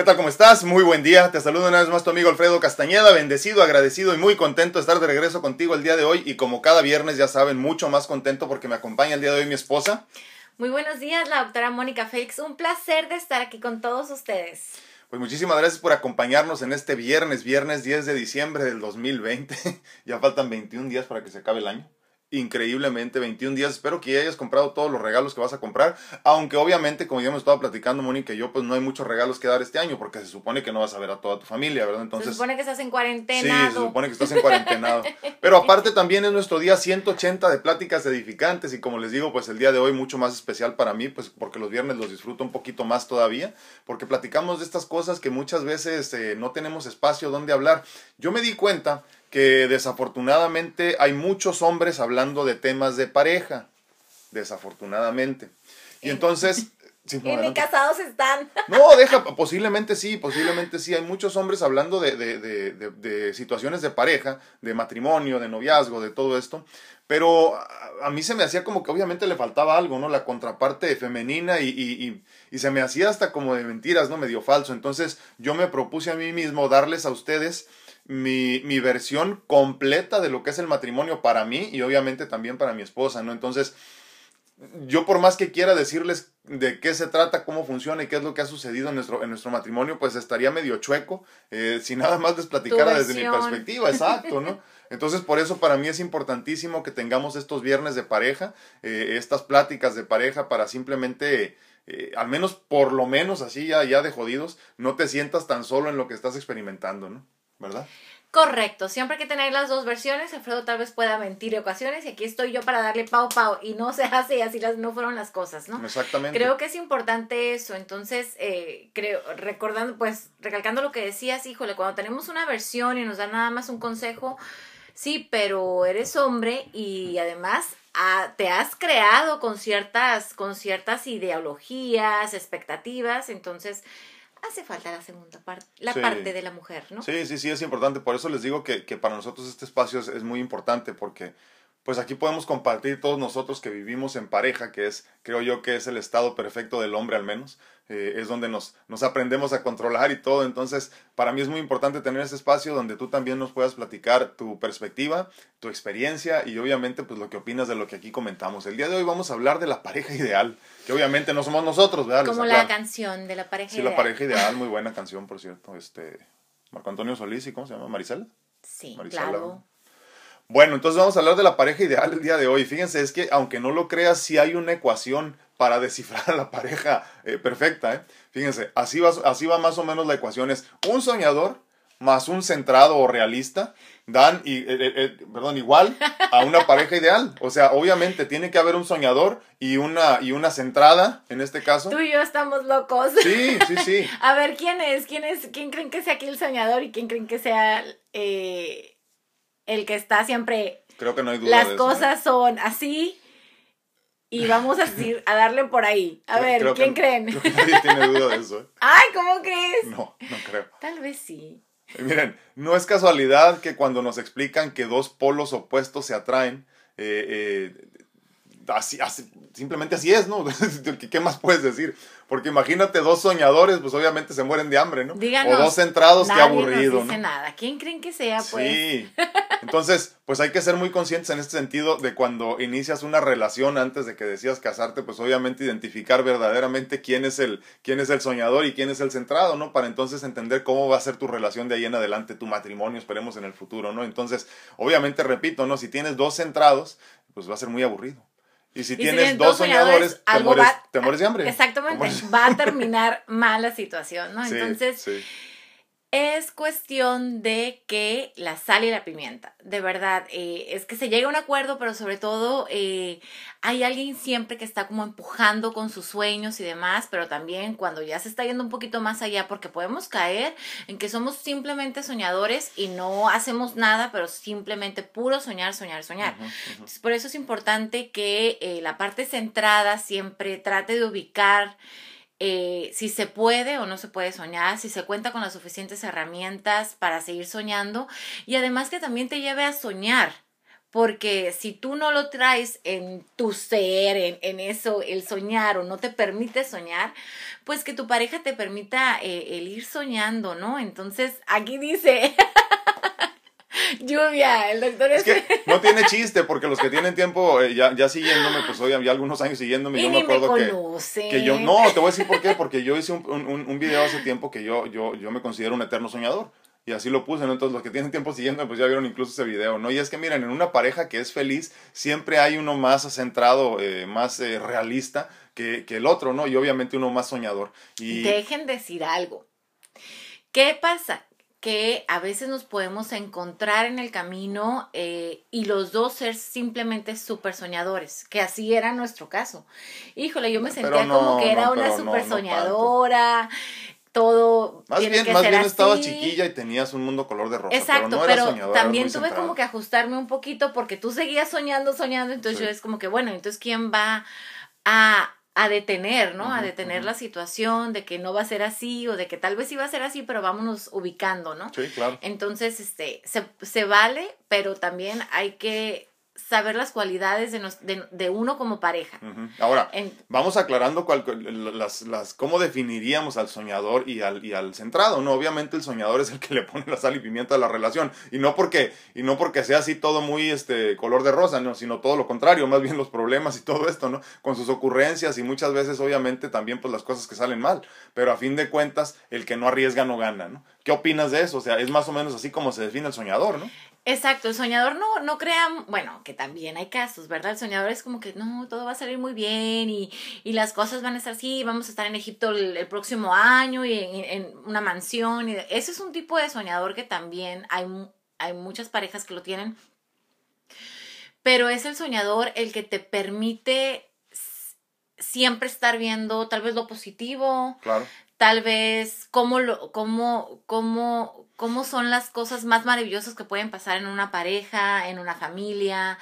¿Qué tal? ¿Cómo estás? Muy buen día. Te saludo una vez más tu amigo Alfredo Castañeda, bendecido, agradecido y muy contento de estar de regreso contigo el día de hoy y como cada viernes ya saben, mucho más contento porque me acompaña el día de hoy mi esposa. Muy buenos días, la doctora Mónica Félix. Un placer de estar aquí con todos ustedes. Pues muchísimas gracias por acompañarnos en este viernes, viernes 10 de diciembre del 2020. ya faltan 21 días para que se acabe el año increíblemente 21 días. Espero que ya hayas comprado todos los regalos que vas a comprar. Aunque obviamente, como ya hemos estado platicando, Mónica y yo, pues no hay muchos regalos que dar este año porque se supone que no vas a ver a toda tu familia, ¿verdad? Entonces, se supone que estás en cuarentena. Sí, se supone que estás en cuarentena. Pero aparte también es nuestro día 180 de pláticas edificantes y como les digo, pues el día de hoy mucho más especial para mí, pues porque los viernes los disfruto un poquito más todavía, porque platicamos de estas cosas que muchas veces eh, no tenemos espacio donde hablar. Yo me di cuenta que desafortunadamente hay muchos hombres hablando de temas de pareja, desafortunadamente. Y entonces... ni casados están. No, deja, posiblemente sí, posiblemente sí. Hay muchos hombres hablando de, de, de, de, situaciones de pareja, de matrimonio, de noviazgo, de todo esto. Pero a, mí se me hacía como que obviamente le faltaba algo, ¿no? La contraparte femenina y, y, y, y se me hacía hasta como de mentiras, ¿no? Medio falso. Entonces yo me propuse a mí mismo darles a ustedes mi, mi, versión completa de lo que es el matrimonio para mí y obviamente también para mi esposa, ¿no? Entonces, yo por más que quiera decirles de qué se trata, cómo funciona y qué es lo que ha sucedido en nuestro, en nuestro matrimonio, pues estaría medio chueco eh, si nada más les platicara desde mi perspectiva, exacto, ¿no? Entonces, por eso para mí es importantísimo que tengamos estos viernes de pareja, eh, estas pláticas de pareja para simplemente... Eh, al menos por lo menos así ya, ya de jodidos, no te sientas tan solo en lo que estás experimentando, ¿no? ¿Verdad? Correcto, siempre hay que tener las dos versiones. Alfredo tal vez pueda mentir en ocasiones y aquí estoy yo para darle pau pau y no se hace y así las, no fueron las cosas, ¿no? Exactamente. Creo que es importante eso. Entonces, eh, creo, recordando, pues, recalcando lo que decías, híjole, cuando tenemos una versión y nos dan nada más un consejo, sí, pero eres hombre y además ah, te has creado con ciertas, con ciertas ideologías, expectativas, entonces hace falta la segunda parte, la parte de la mujer, ¿no? Sí, sí, sí, es importante. Por eso les digo que, que para nosotros este espacio es, es, muy importante porque pues aquí podemos compartir todos nosotros que vivimos en pareja, que es, creo yo que es el estado perfecto del hombre al menos, eh, es donde nos, nos aprendemos a controlar y todo. Entonces, para mí es muy importante tener ese espacio donde tú también nos puedas platicar tu perspectiva, tu experiencia y obviamente pues lo que opinas de lo que aquí comentamos. El día de hoy vamos a hablar de la pareja ideal, que obviamente no somos nosotros, ¿verdad? Como la canción de la pareja ideal. Sí, la pareja ideal, muy buena canción, por cierto. Este, Marco Antonio Solís y ¿cómo se llama? Marisela. Sí, claro. Bueno, entonces vamos a hablar de la pareja ideal el día de hoy. Fíjense, es que aunque no lo creas, sí hay una ecuación para descifrar a la pareja eh, perfecta. ¿eh? Fíjense, así va, así va más o menos la ecuación. Es un soñador más un centrado o realista dan y, eh, perdón, igual a una pareja ideal. O sea, obviamente tiene que haber un soñador y una, y una centrada, en este caso. Tú y yo estamos locos. Sí, sí, sí. a ver, ¿quién es? ¿Quién es? ¿Quién creen que sea aquí el soñador y quién creen que sea el que está siempre... Creo que no hay duda Las cosas ¿eh? son así y vamos a, decir, a darle por ahí. A ver, ¿quién creen? nadie tiene duda de eso. ¿eh? Ay, ¿cómo crees? No, no creo. Tal vez sí. Eh, miren, no es casualidad que cuando nos explican que dos polos opuestos se atraen, así, simplemente así es, ¿no? ¿Qué más puedes decir? Porque imagínate dos soñadores, pues obviamente se mueren de hambre, ¿no? Díganos, o dos centrados, qué aburrido. No dice nada. ¿Quién creen que sea, pues? Sí. Entonces, pues hay que ser muy conscientes en este sentido de cuando inicias una relación antes de que decidas casarte, pues obviamente identificar verdaderamente quién es el, quién es el soñador y quién es el centrado, ¿no? Para entonces entender cómo va a ser tu relación de ahí en adelante, tu matrimonio, esperemos en el futuro, ¿no? Entonces, obviamente, repito, ¿no? Si tienes dos centrados, pues va a ser muy aburrido. Y si, tienes, dos soñadores, te, mueres, te, mueres, de hambre. Exactamente, va a terminar mal la situación, ¿no? Entonces, es cuestión de que la sal y la pimienta, de verdad, eh, es que se llegue a un acuerdo, pero sobre todo eh, hay alguien siempre que está como empujando con sus sueños y demás, pero también cuando ya se está yendo un poquito más allá, porque podemos caer en que somos simplemente soñadores y no hacemos nada, pero simplemente puro soñar, soñar, soñar. por eso es importante que eh, la parte centrada siempre trate de ubicar eh, si se puede o no se puede soñar, si se cuenta con las suficientes herramientas para seguir soñando y además que también te lleve a soñar porque si tú no lo traes en tu ser, en, en, eso, el soñar o no te permite soñar, pues que tu pareja te permita eh, el ir soñando, ¿no? Entonces, aquí dice, lluvia, el doctor es... que no tiene chiste, porque los que tienen tiempo eh, ya, ya siguiéndome, pues hoy ya algunos años siguiéndome, yo me acuerdo que, que yo, no, te voy a decir por qué, porque yo hice un, un, un video hace tiempo que yo, yo, yo me considero un eterno soñador. Y así lo puse, ¿no? Entonces los que tienen tiempo siguiendo, pues ya vieron incluso ese video, ¿no? Y es que miren, en una pareja que es feliz, siempre hay uno más centrado, eh, más eh, realista que, que, el otro, ¿no? Y obviamente uno más soñador. Y... Dejen decir algo. ¿Qué pasa? Que a veces nos podemos encontrar en el camino eh, y los dos ser simplemente súper soñadores, que así era nuestro caso. Híjole, yo me sentía como que era una súper soñadora todo más bien, más bien estabas chiquilla y tenías un mundo color de rosa exacto pero, también tuve como que ajustarme un poquito porque tú seguías soñando soñando entonces yo es como que bueno entonces quién va a, a detener no a detener la situación de que no va a ser así o de que tal vez iba a ser así pero vámonos ubicando no sí claro. Entonces este se, se vale pero también hay que saber las cualidades de, de, uno como pareja. Ahora, vamos aclarando cuál, las, las, cómo definiríamos al soñador y al, y al centrado, ¿no? Obviamente el soñador es el que le pone la sal y pimienta a la relación, y no porque, y no porque sea así todo muy este, color de rosa, ¿no? Sino todo lo contrario, más bien los problemas y todo esto, ¿no? Con sus ocurrencias y muchas veces obviamente también pues las cosas que salen mal, pero a fin de cuentas el que no arriesga no gana, ¿no? ¿Qué opinas de eso? O sea, es más o menos así como se define el soñador, ¿no? Exacto, el soñador no, no crea, bueno, que también hay casos, ¿verdad? El soñador es como que no, todo va a salir muy bien y, y las cosas van a estar así, vamos a estar en Egipto el, próximo año y en, una mansión. Y ese es un tipo de soñador que también hay, hay muchas parejas que lo tienen, pero es el soñador el que te permite siempre estar viendo tal vez lo positivo, claro tal vez cómo, lo, cómo, cómo, cómo son las cosas más maravillosas que pueden pasar en una pareja, en una familia.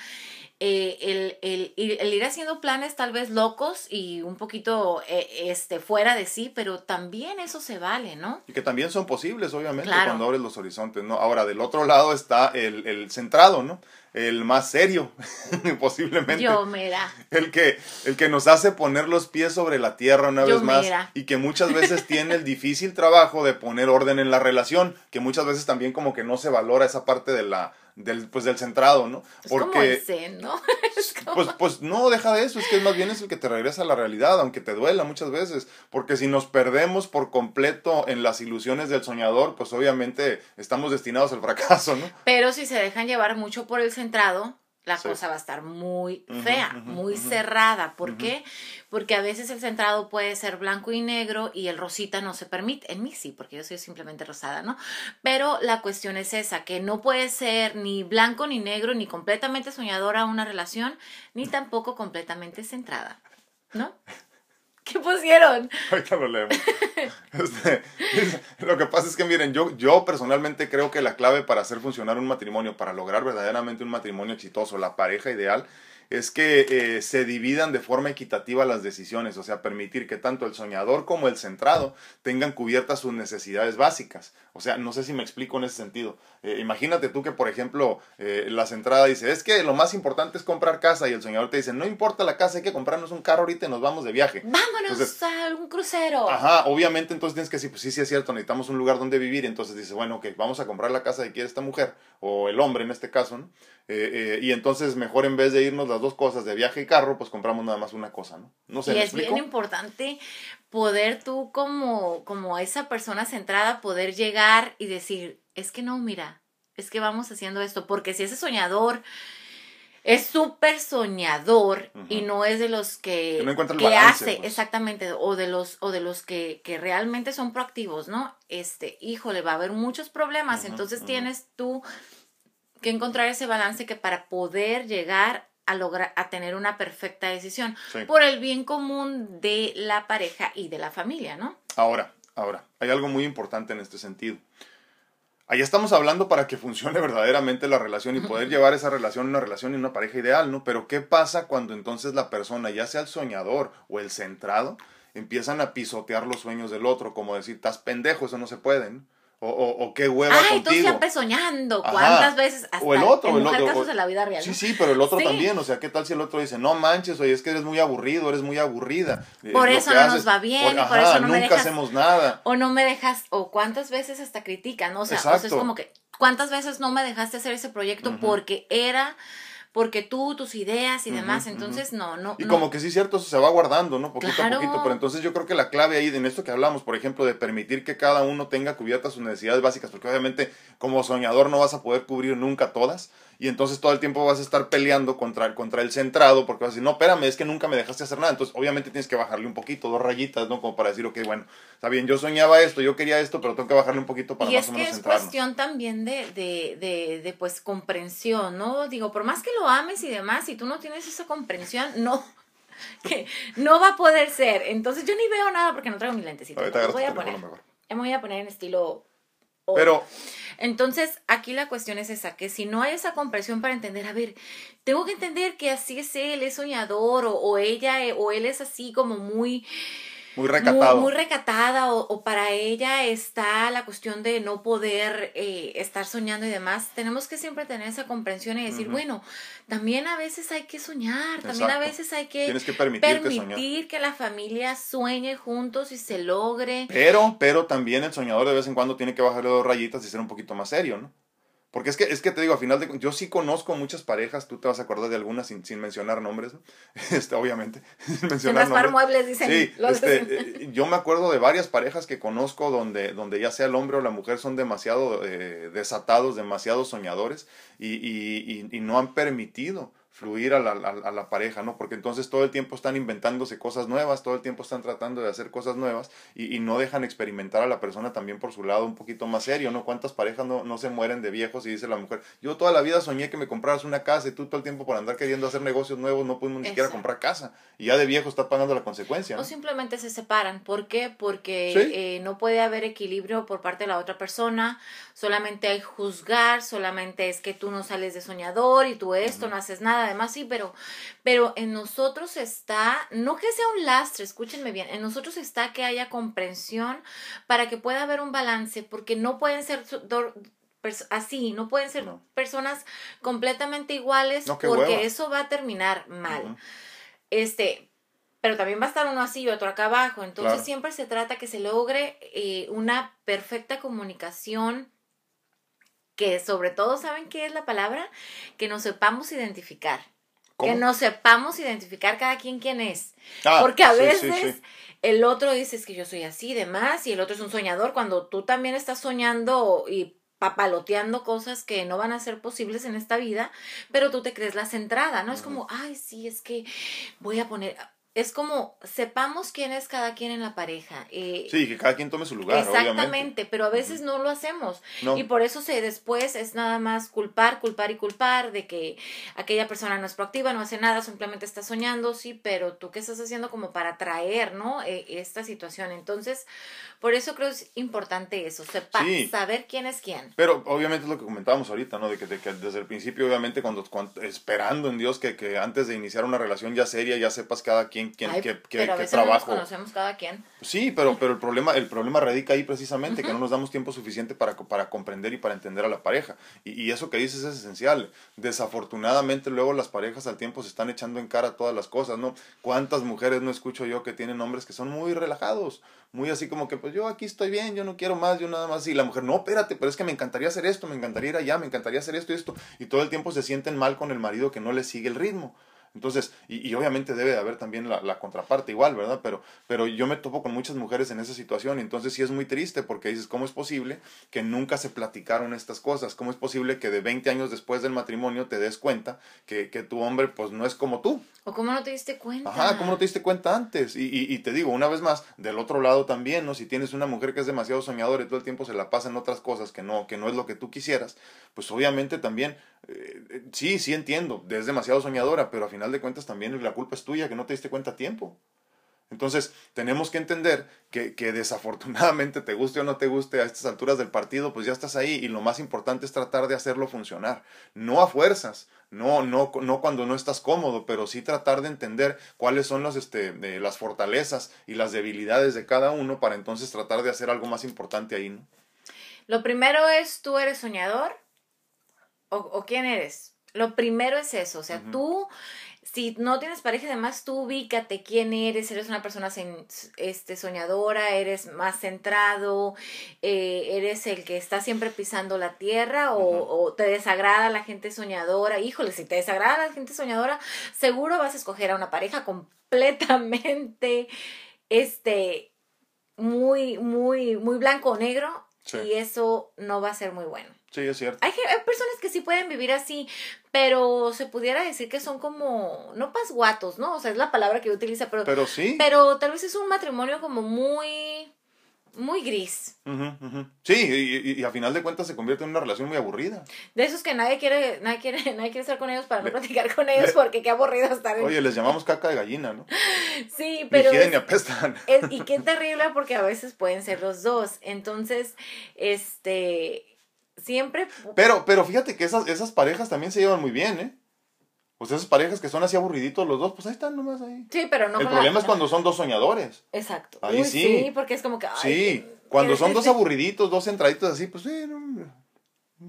Eh, el, el, el, ir haciendo planes tal vez locos y un poquito eh, este, fuera de sí, pero también eso se vale, ¿no? Y que también son posibles, obviamente, cuando abres los horizontes, ¿no? Ahora, del otro lado está el, el centrado, ¿no? El más serio, posiblemente. Yo, mira. El que, el que nos hace poner los pies sobre la tierra una vez más y que muchas veces tiene el difícil trabajo de poner orden en la relación, que muchas veces también como que no se valora esa parte de la, del, pues, del centrado, ¿no? Porque, ¿no? pues, pues no, deja de eso, es que más bien es el que te regresa a la realidad, aunque te duela muchas veces, porque si nos perdemos por completo en las ilusiones del soñador, pues obviamente estamos destinados al fracaso, ¿no? Pero si se dejan llevar mucho por el centrado, la cosa va a estar muy fea, muy cerrada. ¿Por qué? Porque a veces el centrado puede ser blanco y negro y el rosita no se permite. En mí sí, porque yo soy simplemente rosada, ¿no? Pero la cuestión es esa, que no puede ser ni blanco ni negro, ni completamente soñadora una relación, ni tampoco completamente centrada, ¿no? ¿Qué pusieron? Ahorita lo leemos. Este, lo que pasa es que, miren, yo, yo personalmente creo que la clave para hacer funcionar un matrimonio, para lograr verdaderamente un matrimonio exitoso, la pareja ideal, es que eh, se dividan de forma equitativa las decisiones, o sea, permitir que tanto el soñador como el centrado tengan cubiertas sus necesidades básicas. O sea, no sé si me explico en ese sentido. Eh, imagínate tú que, por ejemplo, eh, la centrada dice, es que lo más importante es comprar casa y el soñador te dice, no importa la casa, hay que comprarnos un carro ahorita y nos vamos de viaje. Vámonos a un crucero. Ajá, obviamente entonces tienes que decir, pues sí, sí es cierto, necesitamos un lugar donde vivir. Entonces dice, bueno, ok, vamos a comprar la casa que quiere esta mujer, o el hombre en este caso, ¿no? y entonces mejor en vez de irnos dos cosas de viaje y carro, pues compramos nada más una cosa, ¿no? No sé. Y es bien importante poder tú como, como esa persona centrada poder llegar y decir, es que no, mira, es que vamos haciendo esto, porque si ese soñador es súper soñador y no es de los que, que, hace, pues. exactamente, o de los, o de los que, que, realmente son proactivos, ¿no? Este, híjole, va a haber muchos problemas, entonces tienes tú que encontrar ese balance que para poder llegar a lograr a tener una perfecta decisión por el bien común de la pareja y de la familia, ¿no? Ahora, ahora, hay algo muy importante en este sentido. Ahí estamos hablando para que funcione verdaderamente la relación y poder llevar esa relación a una relación y una pareja ideal, ¿no? Pero ¿qué pasa cuando entonces la persona, ya sea el soñador o el centrado, empiezan a pisotear los sueños del otro, como decir, estás pendejo, eso no se puede, ¿no? O, o, qué hueva Ay, contigo. tú siempre soñando. ¿Cuántas veces? Hasta o el otro. En el otro, casos de la vida real. Sí, sí, pero el otro también. O sea, ¿qué tal si el otro dice, no manches, oye, es que eres muy aburrido, eres muy aburrida? Eh, por eso no nos va bien, por, eso no nunca me dejas, hacemos nada. O no me dejas, o cuántas veces hasta critican. O sea, o sea es como que, ¿cuántas veces no me dejaste hacer ese proyecto porque era porque tú, tus ideas y demás, entonces no, no. Y como que sí, cierto, eso se va guardando, ¿no? Poquito a poquito, pero entonces yo creo que la clave ahí en esto que hablamos, por ejemplo, de permitir que cada uno tenga cubiertas sus necesidades básicas, porque obviamente como soñador no vas a poder cubrir nunca todas, y entonces todo el tiempo vas a estar peleando contra, contra el centrado porque vas a decir, no, espérame, es que nunca me dejaste hacer nada. Entonces, obviamente tienes que bajarle un poquito, dos rayitas, ¿no? Como para decir, ok, bueno, está bien, yo soñaba esto, yo quería esto, pero tengo que bajarle un poquito para más o menos Y es que es cuestión también de, de, de, de, pues, comprensión, ¿no? Digo, por más que lo ames y demás, si tú no tienes esa comprensión, no, que no va a poder ser. Entonces, yo ni veo nada porque no traigo mi lentecito. Me voy a poner. Me voy a poner en estilo pero. Entonces, aquí la cuestión es esa, que si no hay esa comprensión para entender, a ver, tengo que entender que así es él, es soñador, o, o ella, eh, o él es así como muy muy recatado. Muy, recatada o, para ella está la cuestión de no poder eh, estar soñando y demás. Tenemos que siempre tener esa comprensión y decir, bueno, también a veces hay que soñar, también a veces hay que, que permitir, permitir que, la familia sueñe juntos y se logre. Pero, pero también el soñador de vez en cuando tiene que bajarle dos rayitas y ser un poquito más serio, ¿no? Porque es que, es que te digo, a final de yo sí conozco muchas parejas, tú te vas a acordar de algunas sin, sin mencionar nombres, este, obviamente. sin mencionar nombres. muebles, dicen. Sí, este, eh, yo me acuerdo de varias parejas que conozco donde, donde ya sea el hombre o la mujer son demasiado eh, desatados, demasiado soñadores y, y, y, y no han permitido fluir a la, a, la, pareja, ¿no? Porque entonces todo el tiempo están inventándose cosas nuevas, todo el tiempo están tratando de hacer cosas nuevas y, y, no dejan experimentar a la persona también por su lado un poquito más serio, ¿no? ¿Cuántas parejas no, no se mueren de viejos y dice la mujer, yo toda la vida soñé que me compraras una casa y tú todo el tiempo por andar queriendo hacer negocios nuevos no pudimos ni siquiera comprar casa y ya de viejo está pagando la consecuencia. O simplemente se separan, ¿por qué? Porque eh, no puede haber equilibrio por parte de la otra persona, solamente hay juzgar, solamente es que tú no sales de soñador y tú esto, no haces nada, además sí, pero, pero en nosotros está, no que sea un lastre, escúchenme bien, en nosotros está que haya comprensión para que pueda haber un balance, porque no pueden ser así, no pueden ser personas completamente iguales, porque eso va a terminar mal. Este, pero también va a estar uno así y otro acá abajo. Entonces siempre se trata que se logre eh, una perfecta comunicación que sobre todo, ¿saben qué es la palabra? Que nos sepamos identificar. Que nos sepamos identificar cada quien quién es. Ah, Porque a veces el otro dice es que yo soy así, demás, y el otro es un soñador, cuando tú también estás soñando y papaloteando cosas que no van a ser posibles en esta vida, pero tú te crees la centrada, ¿no? Es como, ay, sí, es que voy a poner, es como sepamos quién es cada quien en la pareja. Eh, sí, que cada quien tome su lugar. Exactamente, pero a veces no lo hacemos. Y por eso se después es nada más culpar, culpar y culpar de que aquella persona no es proactiva, no hace nada, simplemente está soñando, sí, pero tú qué estás haciendo como para traer, ¿no? E, esta situación. Entonces, por eso creo que es importante eso, sepa, saber quién es quién. Pero obviamente es lo que comentábamos ahorita, ¿no? De que, desde el principio, obviamente, cuando, esperando en Dios que, que antes de iniciar una relación ya seria, ya sepas cada quien quién, qué, qué, pero a veces trabajo. No nos conocemos cada quien. Sí, pero, pero el, problema, el problema radica ahí precisamente, que no nos damos tiempo suficiente para, para comprender y para entender a la pareja. Y, y, eso que dices es esencial. Desafortunadamente, luego las parejas al tiempo se están echando en cara todas las cosas, ¿no? ¿Cuántas mujeres no escucho yo que tienen hombres que son muy relajados? Muy así como que, pues yo aquí estoy bien, yo no quiero más, yo nada más. Y la mujer, no, espérate, pero es que me encantaría hacer esto, me encantaría ir allá, me encantaría hacer esto y esto. Y todo el tiempo se sienten mal con el marido que no le sigue el ritmo. Entonces, y, obviamente debe de haber también la, contraparte igual, ¿verdad? Pero, pero yo me topo con muchas mujeres en esa situación y entonces sí es muy triste porque dices, ¿cómo es posible que nunca se platicaron estas cosas? ¿Cómo es posible que de 20 años después del matrimonio te des cuenta que, que tu hombre pues no es como tú? ¿O cómo no te diste cuenta? Ajá, ¿cómo no te diste cuenta antes? Y, y, y, te digo, una vez más, del otro lado también, ¿no? Si tienes una mujer que es demasiado soñadora y todo el tiempo se la pasa en otras cosas que no, que no es lo que tú quisieras, pues obviamente también, eh, eh, sí, sí entiendo, es demasiado soñadora, pero a final de cuentas también la culpa es tuya, que no te diste cuenta a tiempo. Entonces, tenemos que entender que, que, desafortunadamente, te guste o no te guste a estas alturas del partido, pues ya estás ahí y lo más importante es tratar de hacerlo funcionar. No a fuerzas, no, no, no cuando no estás cómodo, pero sí tratar de entender cuáles son las, este, las fortalezas y las debilidades de cada uno para entonces tratar de hacer algo más importante ahí, ¿no? Lo primero es, ¿tú eres soñador? ¿O, quién eres? Lo primero es eso, o sea, tú si no tienes pareja, además tú ubícate quién eres, eres una persona este, soñadora, eres más centrado, eh, eres el que está siempre pisando la tierra o, o, te desagrada la gente soñadora. Híjole, si te desagrada la gente soñadora, seguro vas a escoger a una pareja completamente, este, muy, muy, muy blanco o negro y eso no va a ser muy bueno. Sí, es cierto. Hay, hay, personas que sí pueden vivir así, pero se pudiera decir que son como, no pasguatos, ¿no? O sea, es la palabra que utiliza, pero... Pero sí. Pero tal vez es un matrimonio como muy muy gris. Sí, y, a final de cuentas se convierte en una relación muy aburrida. De esos que nadie quiere, nadie quiere, nadie quiere estar con ellos para no platicar con ellos porque qué aburrido estar. Oye, les llamamos caca de gallina, ¿no? Sí, pero. Ni apestan. y qué terrible porque a veces pueden ser los dos. Entonces, este. Siempre. Pero, pero fíjate que esas, esas parejas también se llevan muy bien, ¿eh? Pues esas parejas que son así aburriditos los dos, pues ahí están nomás ahí. Sí, pero no. El problema es cuando son dos soñadores. Exacto. Ahí sí. Sí, porque es como que. sí, cuando son dos aburriditos, dos centraditos así, pues sí,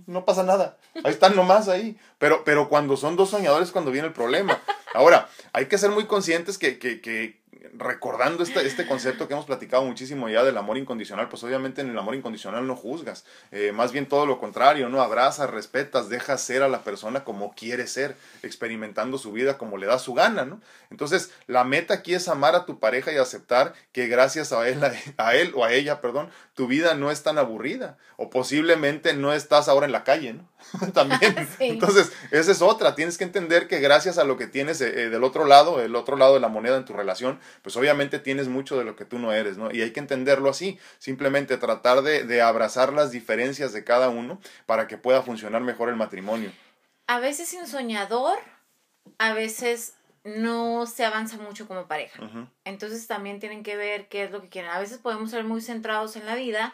no, pasa nada. Ahí están nomás ahí. Pero, pero cuando son dos soñadores es cuando viene el problema. Ahora, hay que ser muy conscientes que, que, que recordando este, este concepto que hemos platicado muchísimo ya del amor incondicional, pues obviamente en el amor incondicional no juzgas, eh, más bien todo lo contrario, ¿no? Abrazas, respetas, dejas ser a la persona como quiere ser, experimentando su vida como le da su gana, ¿no? Entonces, la meta aquí es amar a tu pareja y aceptar que gracias a él, a él o a ella, perdón, tu vida no es tan aburrida, o posiblemente no estás ahora en la calle, ¿no? También. Entonces, esa es otra, tienes que entender que gracias a lo que tienes eh, eh, del otro lado, el otro lado de la moneda en tu relación, pues obviamente tienes mucho de lo que tú no eres, ¿no? Y hay que entenderlo así, simplemente tratar de, de abrazar las diferencias de cada uno para que pueda funcionar mejor el matrimonio. A veces sin soñador, a veces no se avanza mucho como pareja. Entonces también tienen que ver qué es lo que quieren. A veces podemos ser muy centrados en la vida,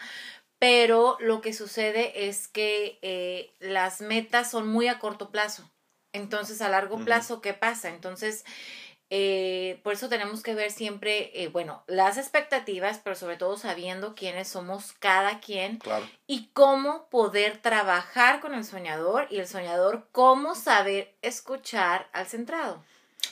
pero lo que sucede es que eh, las metas son muy a corto plazo. Entonces, a largo plazo, ¿qué pasa? Entonces, eh, por eso tenemos que ver siempre, eh, bueno, las expectativas, pero sobre todo sabiendo quiénes somos cada quien y cómo poder trabajar con el soñador y el soñador, cómo saber escuchar al centrado.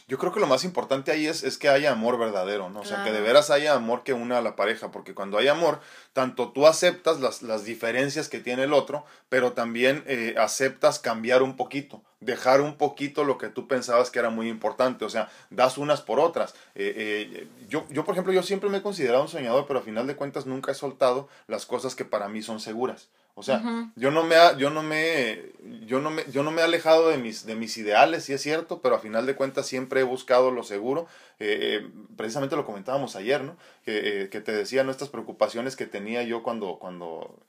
Yo creo que lo más importante ahí es, es que haya amor verdadero, ¿no? O sea, que de veras haya amor que una a la pareja, porque cuando hay amor, tanto tú aceptas las, las diferencias que tiene el otro, pero también eh, aceptas cambiar un poquito, dejar un poquito lo que tú pensabas que era muy importante, o sea, das unas por otras. Eh, eh, yo, yo, por ejemplo, yo siempre me he considerado un soñador, pero a final de cuentas nunca he soltado las cosas que para mí son seguras. O sea, yo no me yo no me yo no me yo no me he alejado de mis de mis ideales, sí es cierto, pero a final de cuentas siempre he buscado lo seguro. Eh, eh, precisamente lo comentábamos ayer, ¿no? Que, eh, que, te decía nuestras preocupaciones que tenía yo cuando cuando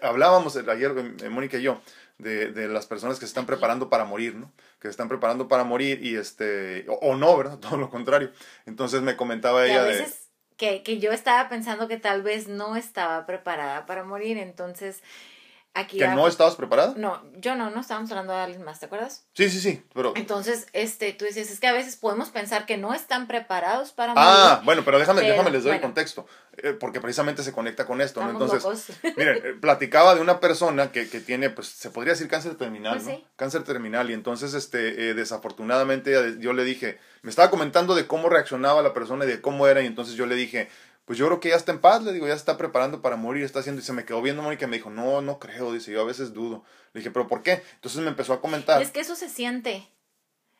hablábamos ayer Mónica y yo de, de, las personas que se están preparando para morir, ¿no? Que se están preparando para morir y este o, no, ¿verdad? Todo lo contrario. Entonces me comentaba ella de que, que yo estaba pensando que tal vez no estaba preparada para morir, entonces aquí... ¿Que no estabas preparada? No, yo no, no estábamos hablando de alguien más, ¿te acuerdas? Sí, sí, sí, pero... Entonces, este, tú dices, es que a veces podemos pensar que no están preparados para morir. Ah, bueno, pero déjame, déjame les doy el contexto, eh, porque precisamente se conecta con esto, ¿no? Entonces, miren, eh, platicaba de una persona que, que, tiene, pues, se podría decir cáncer terminal, pues ¿no? Cáncer terminal, y entonces, este, eh, desafortunadamente yo le dije me estaba comentando de cómo reaccionaba la persona y de cómo era, y entonces yo le dije, pues yo creo que ya está en paz, le digo, ya se está preparando para morir, está haciendo, y se me quedó viendo Mónica y me dijo, no, no creo, dice, yo a veces dudo. Le dije, pero ¿por qué? Entonces me empezó a comentar. Es que eso se siente.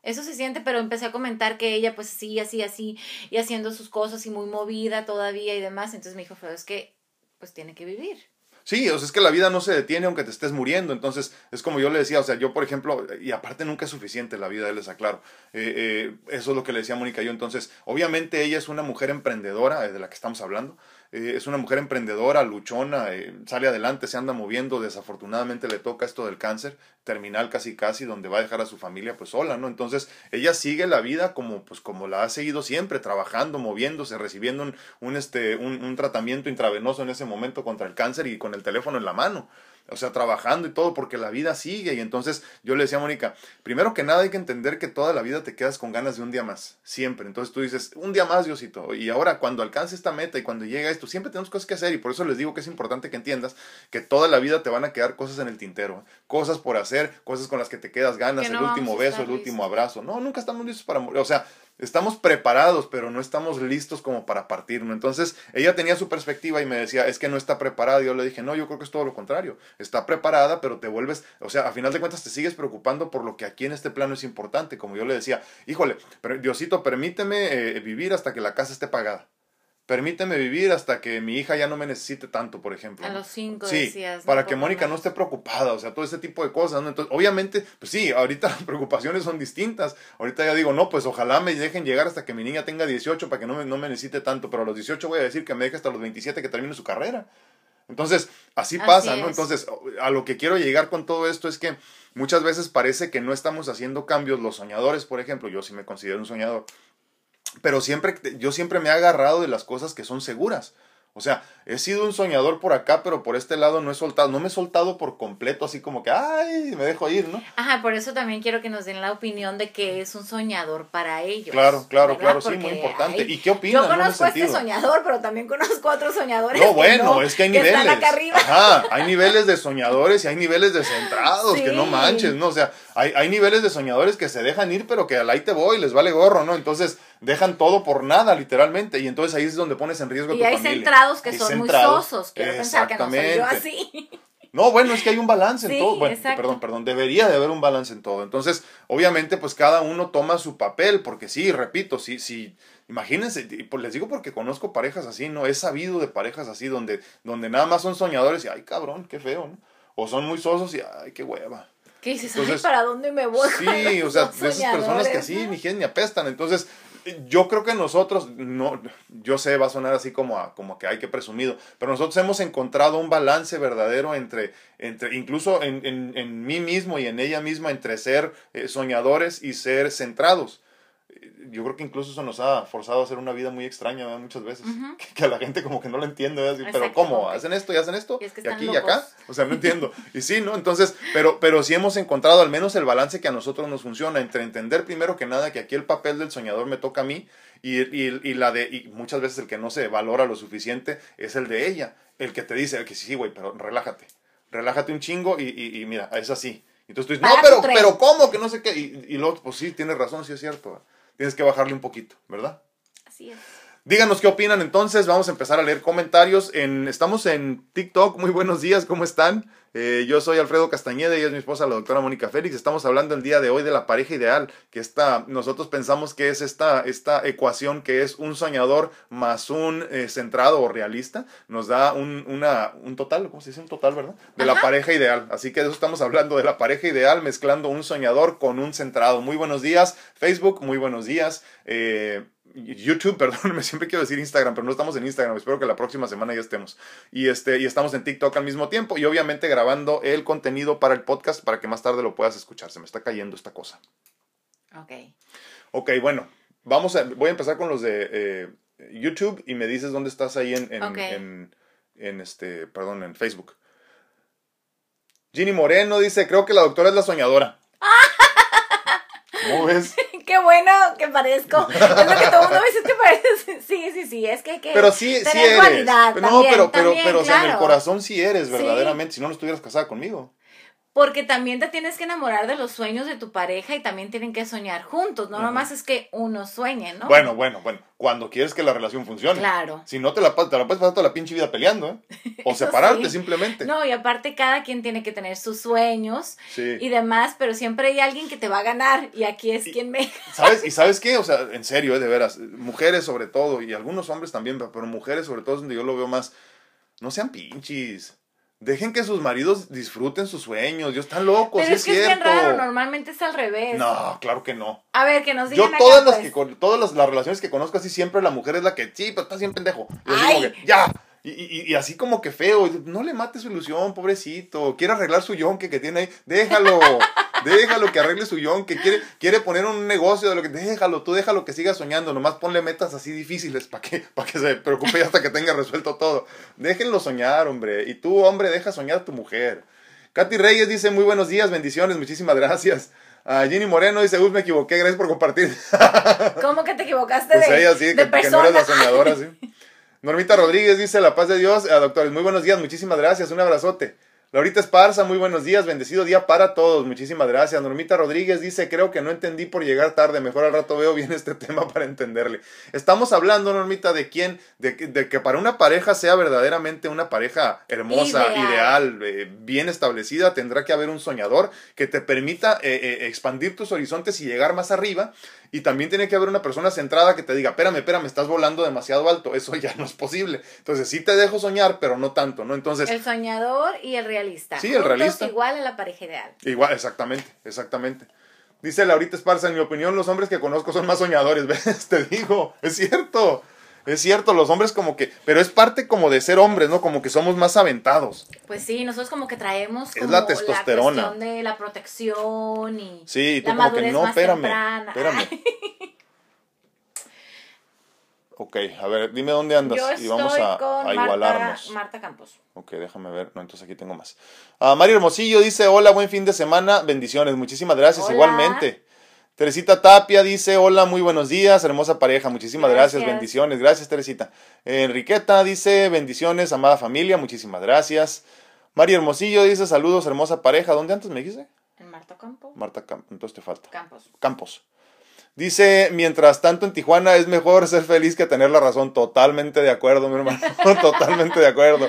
Eso se siente, pero empecé a comentar que ella pues sí, así, así, y haciendo sus cosas y muy movida todavía y demás. Entonces me dijo, pero es que pues tiene que vivir. Sí, o sea, es que la vida no se detiene aunque te estés muriendo. Entonces, es como yo le decía, o sea, yo, por ejemplo, y aparte nunca es suficiente la vida, les aclaro. Eh, eh, eso es lo que le decía Mónica yo. Entonces, obviamente ella es una mujer emprendedora, eh, de la que estamos hablando. Eh, es una mujer emprendedora, luchona, eh, sale adelante, se anda moviendo, desafortunadamente le toca esto del cáncer terminal casi casi, donde va a dejar a su familia pues sola, ¿no? Entonces ella sigue la vida como pues como la ha seguido siempre, trabajando, moviéndose, recibiendo un, un este, un, un tratamiento intravenoso en ese momento contra el cáncer y con el teléfono en la mano. O sea, trabajando y todo, porque la vida sigue. Y entonces yo le decía a Mónica, primero que nada hay que entender que toda la vida te quedas con ganas de un día más, siempre. Entonces tú dices, un día más, Diosito. Y ahora cuando alcance esta meta y cuando llega esto, siempre tenemos cosas que hacer. Y por eso les digo que es importante que entiendas que toda la vida te van a quedar cosas en el tintero, cosas por hacer, cosas con las que te quedas ganas, el último beso, el último abrazo. No, nunca estamos listos para morir. O sea, estamos preparados, pero no estamos listos como para partirnos. Entonces, ella tenía su perspectiva y me decía, es que no está preparada. Y yo le dije, no, yo creo que es todo lo contrario. Está preparada, pero te vuelves, o sea, a final de cuentas te sigues preocupando por lo que aquí en este plano es importante. Como yo le decía, híjole, pero Diosito, permíteme eh, vivir hasta que la casa esté pagada permíteme vivir hasta que mi hija ya no me necesite tanto, por ejemplo. A los cinco sí, decías. Para que Mónica no esté preocupada, o sea, todo ese tipo de cosas, ¿no? Entonces, obviamente, pues sí, ahorita las preocupaciones son distintas. Ahorita ya digo, no, pues ojalá me dejen llegar hasta que mi niña tenga 18 para que no me, no me necesite tanto, pero a los 18 voy a decir que me deje hasta los 27 que termine su carrera. Entonces, así, pasa, ¿no? Entonces, a lo que quiero llegar con todo esto es que muchas veces parece que no estamos haciendo cambios. Los soñadores, por ejemplo, yo sí me considero un soñador pero siempre, yo siempre me he agarrado de las cosas que son seguras. O sea, he sido un soñador por acá, pero por este lado no he soltado, no me he soltado por completo, así como que, ay, me dejo ir, ¿no? Ajá, por eso también quiero que nos den la opinión de que es un soñador para ellos. Claro, claro, claro, sí, muy importante. ¿Y qué opinas? Yo conozco a este soñador, pero también conozco a otros soñadores. No, bueno, es que hay niveles. Están acá arriba. Ajá, hay niveles de soñadores y hay niveles de centrados, que no manches, ¿no? O sea, hay, hay niveles de soñadores que se dejan ir, pero que al ahí te voy, les vale gorro, ¿no? Entonces, dejan todo por nada, literalmente, y entonces ahí es donde pones en riesgo a tu familia. Y hay centrados que son muy sosos, quiero pensar que no soy yo así. No, bueno, es que hay un balance en todo. Bueno, perdón, perdón, debería de haber un balance en todo. Entonces, obviamente, pues cada uno toma su papel, porque sí, repito, sí, sí, imagínense, y pues les digo porque conozco parejas así, ¿no? He sabido de parejas así, donde, donde nada más son soñadores y, ay, cabrón, qué feo, ¿no? O son muy sosos y, ay, qué hueva. ¿Qué dices? ¿para dónde me voy? Sí, o sea, de esas personas que así ni ni apestan. Entonces, yo creo que nosotros, no, yo sé, va a sonar así como, a, como que hay que presumido, pero nosotros hemos encontrado un balance verdadero entre, entre incluso en, en, en mí mismo y en ella misma, entre ser eh, soñadores y ser centrados yo creo que incluso eso nos ha forzado a hacer una vida muy extraña muchas veces. que, a la gente como que no lo entiende. pero ¿cómo? ¿Hacen esto y hacen esto? Y, aquí y acá. O sea, no entiendo. y sí, ¿no? Entonces, pero, pero sí hemos encontrado al menos el balance que a nosotros nos funciona entre entender primero que nada que aquí el papel del soñador me toca a mí y, y, y la de, y muchas veces el que no se valora lo suficiente es el de ella. El que te dice, que sí, güey, pero relájate. Relájate un chingo y, y, mira, es así. Entonces tú dices, no, pero, pero ¿cómo? Que no sé qué. Y, y luego, pues sí, tienes razón, sí es cierto tienes que bajarle un poquito, ¿verdad? Así es. Díganos qué opinan entonces, vamos a empezar a leer comentarios. En, estamos en TikTok, muy buenos días, ¿cómo están? Eh, yo soy Alfredo Castañeda y es mi esposa, la doctora Mónica Félix. Estamos hablando el día de hoy de la pareja ideal, que está, nosotros pensamos que es esta, esta ecuación que es un soñador más un eh, centrado o realista, nos da un, una, un total, ¿cómo se dice? Un total, ¿verdad? De la pareja ideal. Así que de eso estamos hablando, de la pareja ideal, mezclando un soñador con un centrado. Muy buenos días, Facebook, muy buenos días. Eh, YouTube, perdón, me siempre quiero decir Instagram, pero no estamos en Instagram, espero que la próxima semana ya estemos. Y, este, y estamos en TikTok al mismo tiempo y obviamente grabando el contenido para el podcast para que más tarde lo puedas escuchar. Se me está cayendo esta cosa. Ok. Ok, bueno, vamos a, voy a empezar con los de eh, YouTube y me dices dónde estás ahí en, en, en, este, perdón, en Facebook. Ginny Moreno dice, creo que la doctora es la soñadora. ¿Cómo ves? Qué bueno que parezco. Es lo que todo el mundo me dice que pareces. Sí, sí, sí, es que que pero sí, sí eres. no, pero, pero, pero, o sea, en el corazón sí eres, verdaderamente. Si no, no estuvieras casada conmigo porque también te tienes que enamorar de los sueños de tu pareja y también tienen que soñar juntos, no nomás es que uno sueñe, ¿no? Bueno, bueno, bueno, cuando quieres que la relación funcione. Claro. Si no, te la, te la puedes pasar toda la pinche vida peleando, ¿eh? O separarte simplemente. No, y aparte cada quien tiene que tener sus sueños y demás, pero siempre hay alguien que te va a ganar y aquí es quien me... ¿Sabes? ¿Y sabes qué? O sea, en serio, ¿eh? de veras, mujeres sobre todo, y algunos hombres también, pero mujeres sobre todo es donde yo lo veo más, no sean pinches. Dejen que sus maridos disfruten sus sueños. Yo están locos, Pero es, que es bien raro, normalmente es al revés. No, claro que no. A ver, que nos digan Yo todas las pues. que todas las, relaciones que conozco así siempre la mujer es la que, sí, pero está siempre pendejo. Y ya. Y, y, y, así como que feo, no le mate su ilusión, pobrecito. Quiere arreglar su yonque que tiene ahí. Déjalo. déjalo que arregle su yonque. Quiere, quiere poner un negocio de lo que. Déjalo, tú déjalo que siga soñando. Nomás ponle metas así difíciles para que, para que se preocupe hasta que tenga resuelto todo. Déjenlo soñar, hombre. Y tú, hombre, deja soñar a tu mujer. Katy Reyes dice muy buenos días, bendiciones, muchísimas gracias. Uh, Ginny Moreno dice, uy, me equivoqué, gracias por compartir. ¿Cómo que te equivocaste pues de, ella sí, que, que, no eres la soñadora, sí. Normita Rodríguez dice, la paz de Dios, uh, doctores, muy buenos días, muchísimas gracias, un abrazote. Laurita Esparza, muy buenos días, bendecido día para todos, muchísimas gracias. Normita Rodríguez dice, creo que no entendí por llegar tarde, mejor al rato veo bien este tema para entenderle. Estamos hablando, Normita, de quién, de, de que para una pareja sea verdaderamente una pareja hermosa, ideal, ideal eh, bien establecida, tendrá que haber un soñador que te permita eh, eh, expandir tus horizontes y llegar más arriba. Y también tiene que haber una persona centrada que te diga, espérame, espérame, estás volando demasiado alto, eso ya no es posible. Entonces sí te dejo soñar, pero no tanto, ¿no? Entonces... El soñador y el realista. Sí, el realista. igual a la pareja ideal. Igual, exactamente, exactamente. Dice Laurita Esparza, en mi opinión los hombres que conozco son más soñadores, ¿ves? Te digo, es cierto. Es cierto, los hombres como que, pero es parte como de ser hombres, ¿no? Como que somos más aventados. Pues sí, nosotros como que traemos como es la testosterona. La cuestión de la protección y sí, tú la como que no, más espérame, temprana. espérame. Ok, a ver, dime dónde andas Yo y vamos a, con a igualarnos. Marta, Marta Campos. Ok, déjame ver. No, entonces aquí tengo más. Ah, Mario Hermosillo dice, hola, buen fin de semana, bendiciones. Muchísimas gracias, Hola. igualmente. Teresita Tapia dice, hola, muy buenos días, hermosa pareja, muchísimas gracias, Gracias. bendiciones, gracias Teresita. Eh, Enriqueta dice, bendiciones, amada familia, muchísimas gracias. Mario Hermosillo dice, saludos, hermosa pareja, ¿dónde antes me dijiste? En Marta Campos. Marta Campos, entonces te falta. Campos. Campos. Dice, mientras tanto en Tijuana es mejor ser feliz que tener la razón. Totalmente de acuerdo, mi hermano. Totalmente de acuerdo.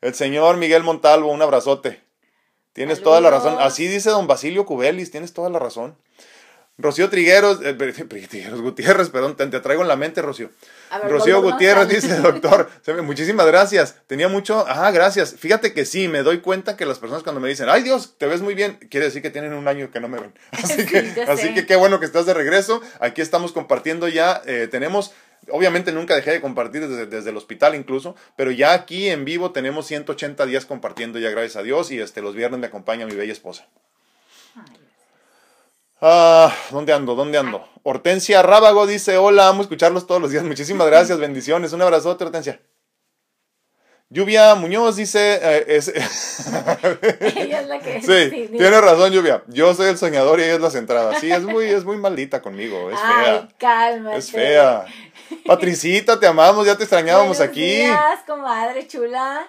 El señor Miguel Montalvo, un abrazote. Tienes toda la razón. Así dice don Basilio Cubelis, tienes toda la razón. Rocío Trigueros, eh, Trigueros Gutiérrez, perdón, te, te traigo en la mente, Rocío. Ver, Rocío Gutiérrez dice, doctor, muchísimas gracias. Tenía mucho, ajá, gracias. Fíjate que sí, me doy cuenta que las personas cuando me dicen, ay Dios, te ves muy bien, quiere decir que tienen un año que no me ven. Así Sí, que, así que qué bueno que estás de regreso. Aquí estamos compartiendo ya, eh, tenemos, obviamente nunca dejé de compartir desde, desde el hospital incluso, pero ya aquí en vivo tenemos 180 días compartiendo ya, gracias a Dios, y este, los viernes me acompaña mi bella esposa. Ay, Ah, ¿dónde ando? ¿Dónde ando? Hortensia Rábago dice, hola, amo escucharlos todos los días. Muchísimas gracias, bendiciones. Un abrazote, Hortensia. Lluvia Muñoz dice, eh, es- Ella es la que. sí, dime. tiene razón, Lluvia. Yo soy el soñador y ella es la centrada. Sí, es muy, es muy maldita conmigo, es Ay, fea. cálmate. Es fea. Patricita, te amamos, ya te extrañábamos Buenos aquí. días, comadre chula.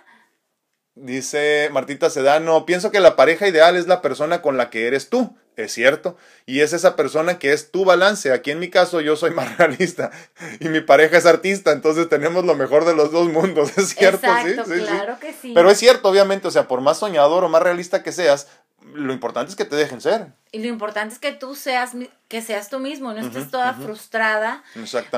Dice Martita Sedano, pienso que la pareja ideal es la persona con la que eres tú. Es cierto. Y es esa persona que es tu balance. Aquí en mi caso yo soy más realista y mi pareja es artista. Entonces tenemos lo mejor de los dos mundos. Es cierto, Exacto, sí, sí, sí. claro que sí. Pero es cierto, obviamente. O sea, por más soñador o más realista que seas, lo importante es que te dejen ser. Y lo importante es que tú seas, que seas tú mismo, no estés toda frustrada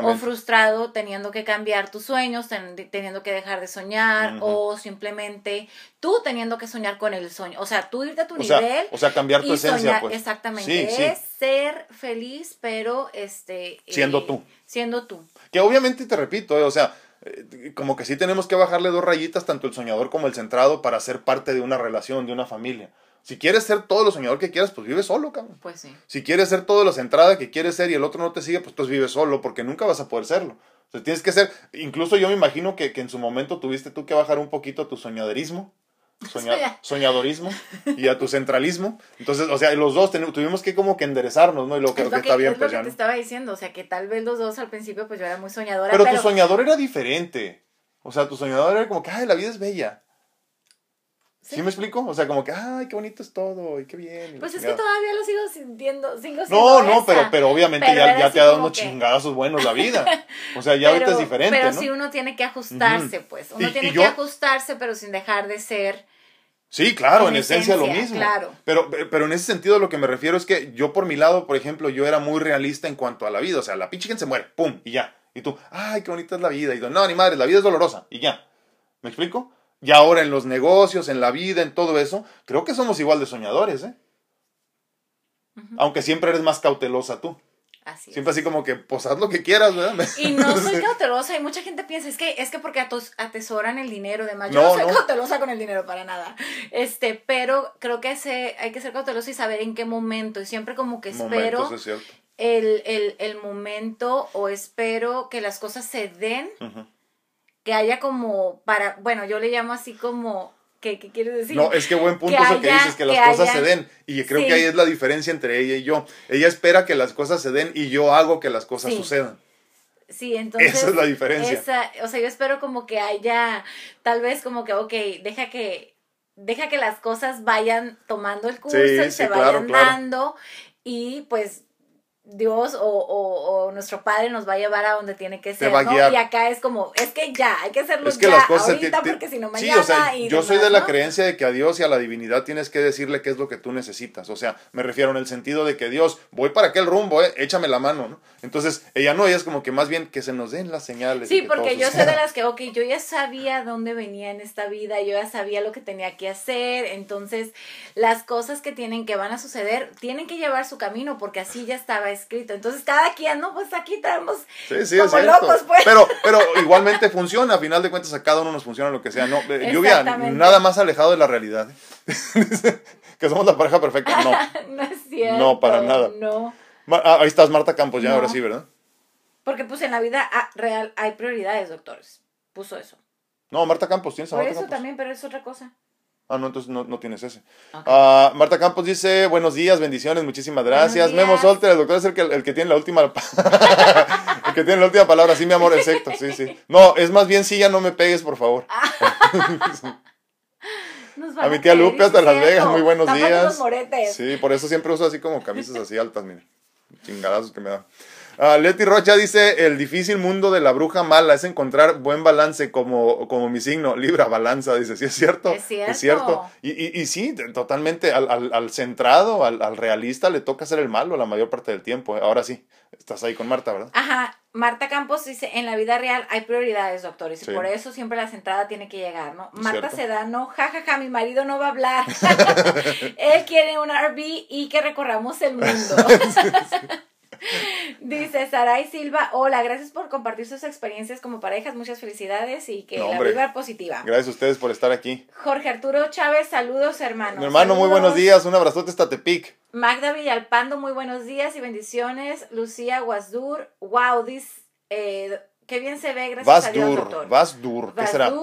o frustrado teniendo que cambiar tus sueños, ten- teniendo que dejar de soñar o simplemente tú teniendo que soñar con el sueño. O sea, tú irte a tu O sea, nivel o sea, cambiar tu esencia, soñar. pues. Exactamente. Sí, sí. Es ser feliz, pero este... Siendo eh, tú. Siendo tú. Que obviamente te repito, eh, o sea, eh, como que sí tenemos que bajarle dos rayitas, tanto el soñador como el centrado, para ser parte de una relación, de una familia. Si quieres ser todo lo soñador que quieras, pues vive solo, cabrón. Pues sí. Si quieres ser todo lo centrada que quieres ser y el otro no te sigue, pues tú vives solo, porque nunca vas a poder serlo. O sea, tienes que ser, incluso yo me imagino que, que en su momento tuviste tú que bajar un poquito tu soñaderismo, soña- Soña- soñadorismo y a tu centralismo. Entonces, o sea, los dos tuvimos que como que enderezarnos, ¿no? Y lo que, Es que lo que, está bien, es lo pues que ya te no. estaba diciendo, o sea que tal vez los dos al principio pues yo era muy soñadora, Pero, pero, tu soñador era diferente. O sea, tu soñador era como que, ay, la vida es bella. ¿Sí, Sí. me explico? O sea, como que, ay, qué bonito es todo y qué bien. y pues es que todavía lo sigo sintiendo, sigo No, no, esa. pero, pero obviamente Pero ya, ya te ha dado unos que- chingazos buenos la vida. O sea, ya ahorita es diferente, Pero ¿no? sí uno tiene que ajustarse, pues. Uno Y- tiene y que ajustarse, pero sin dejar de ser. Sí, claro, en, en esencia, lo mismo. claro. Pero, pero en ese sentido lo que me refiero es que yo por mi lado, por ejemplo, yo era muy realista en cuanto a la vida. O sea, la pinche gente se muere, pum, y ya. Y tú, ay, qué bonita es la vida. Y tú, no, ni madre, la vida es dolorosa, y ya. ¿Me explico? Y ahora en los negocios, en la vida, en todo eso, creo que somos igual de soñadores, ¿eh? Aunque siempre eres más cautelosa tú. Así es. Siempre así como que, pues haz lo que quieras, ¿verdad? Y no soy cautelosa y mucha gente piensa, es que, es que porque atos- atesoran el dinero, demás. Yo No, no, soy no. cautelosa con el dinero para nada. Este, pero creo que hay que ser cauteloso y saber en qué momento. Y siempre como que espero Momentos, es el, el, el momento o espero que las cosas se den Ujú. Que haya como para, bueno, yo le llamo así como ¿Qué, ¿Qué, quieres decir? No, es que buen punto eso que dices, que las cosas se den. Y creo que ahí es la diferencia entre ella y yo. Ella espera que las cosas se den y yo hago que las cosas sucedan. Sí, entonces. Esa es la diferencia. o sea, yo espero como que haya, tal vez como que, ok, deja que, deja que las cosas vayan tomando el curso y se vayan dando. Y pues Dios o, o, nuestro Padre nos va a llevar a donde tiene que ser, ¿no? Y acá es como, es que ya, hay que hacerlo es que ya las cosas ahorita porque si no mañana sí, o sea, yo soy de la creencia de que a Dios y a la divinidad tienes que decirle qué es lo que tú necesitas, o sea, me refiero en el sentido de que Dios, voy para aquel rumbo, eh, échame la mano, ¿no? Entonces, ella no, ella es como que más bien que se nos den las señales. Sí, porque yo soy de las que, ok, yo ya sabía dónde venía en esta vida, yo ya sabía lo que tenía que hacer, entonces las cosas que tienen, que van a suceder, tienen que llevar su camino porque así ya estaba escrito, entonces cada quien, ¿no? Pues aquí tenemos sí, sí, como locos, pues. Pero, pero igualmente funciona, a final de cuentas a cada uno nos funciona lo que sea. No, eh, lluvia, nada más alejado de la realidad. ¿eh? que somos la pareja perfecta. No. no es cierto. No, para nada. No. Ah, ahí estás, Marta Campos, ya ahora sí, ¿verdad? Porque pues en la vida ah, real hay prioridades, doctores. Puso eso. No, Marta Campos, tienes a Por eso también, pero es otra cosa. Ah, no, entonces no, no tienes ese. Ah, Marta Campos dice, buenos días, bendiciones, muchísimas gracias. Memo Solter, el doctor es el que, el que tiene la última el que tiene la última palabra, sí, mi amor, exacto, sí, sí. No, es más bien sí, ya no me pegues, por favor. a mi tía Lupe hasta Las Vegas, muy buenos días. Sí, por eso siempre uso así como camisas así altas, miren. Chingadazos que me da. Uh, Leti Rocha dice, el difícil mundo de la bruja mala es encontrar buen balance como, como mi signo, Libra, balanza, dice, sí es cierto. Es cierto. Es cierto. Y, y, y sí, totalmente al, al, al centrado, al, al, realista le toca ser el malo la mayor parte del tiempo. ¿eh? Ahora sí, estás ahí con Marta, ¿verdad? Ajá, Marta Campos dice, en la vida real hay prioridades, doctores, y por eso siempre la centrada tiene que llegar, ¿no? Marta Sedano, jajaja, ja, ja, mi marido no va a hablar. Él quiere un RV y que recorramos el mundo. Dice Saray Silva, hola, gracias por compartir sus experiencias como parejas, muchas felicidades y que la vida positiva. Gracias a ustedes por estar aquí. Jorge Arturo Chávez, saludos hermano. Mi hermano, muy buenos días, un abrazote hasta Tepic. Magda Villalpando, muy buenos días y bendiciones. Lucía Guasdur, wow, eh, qué bien se ve, gracias a Dios, doctor. Vasdur, ¿qué será?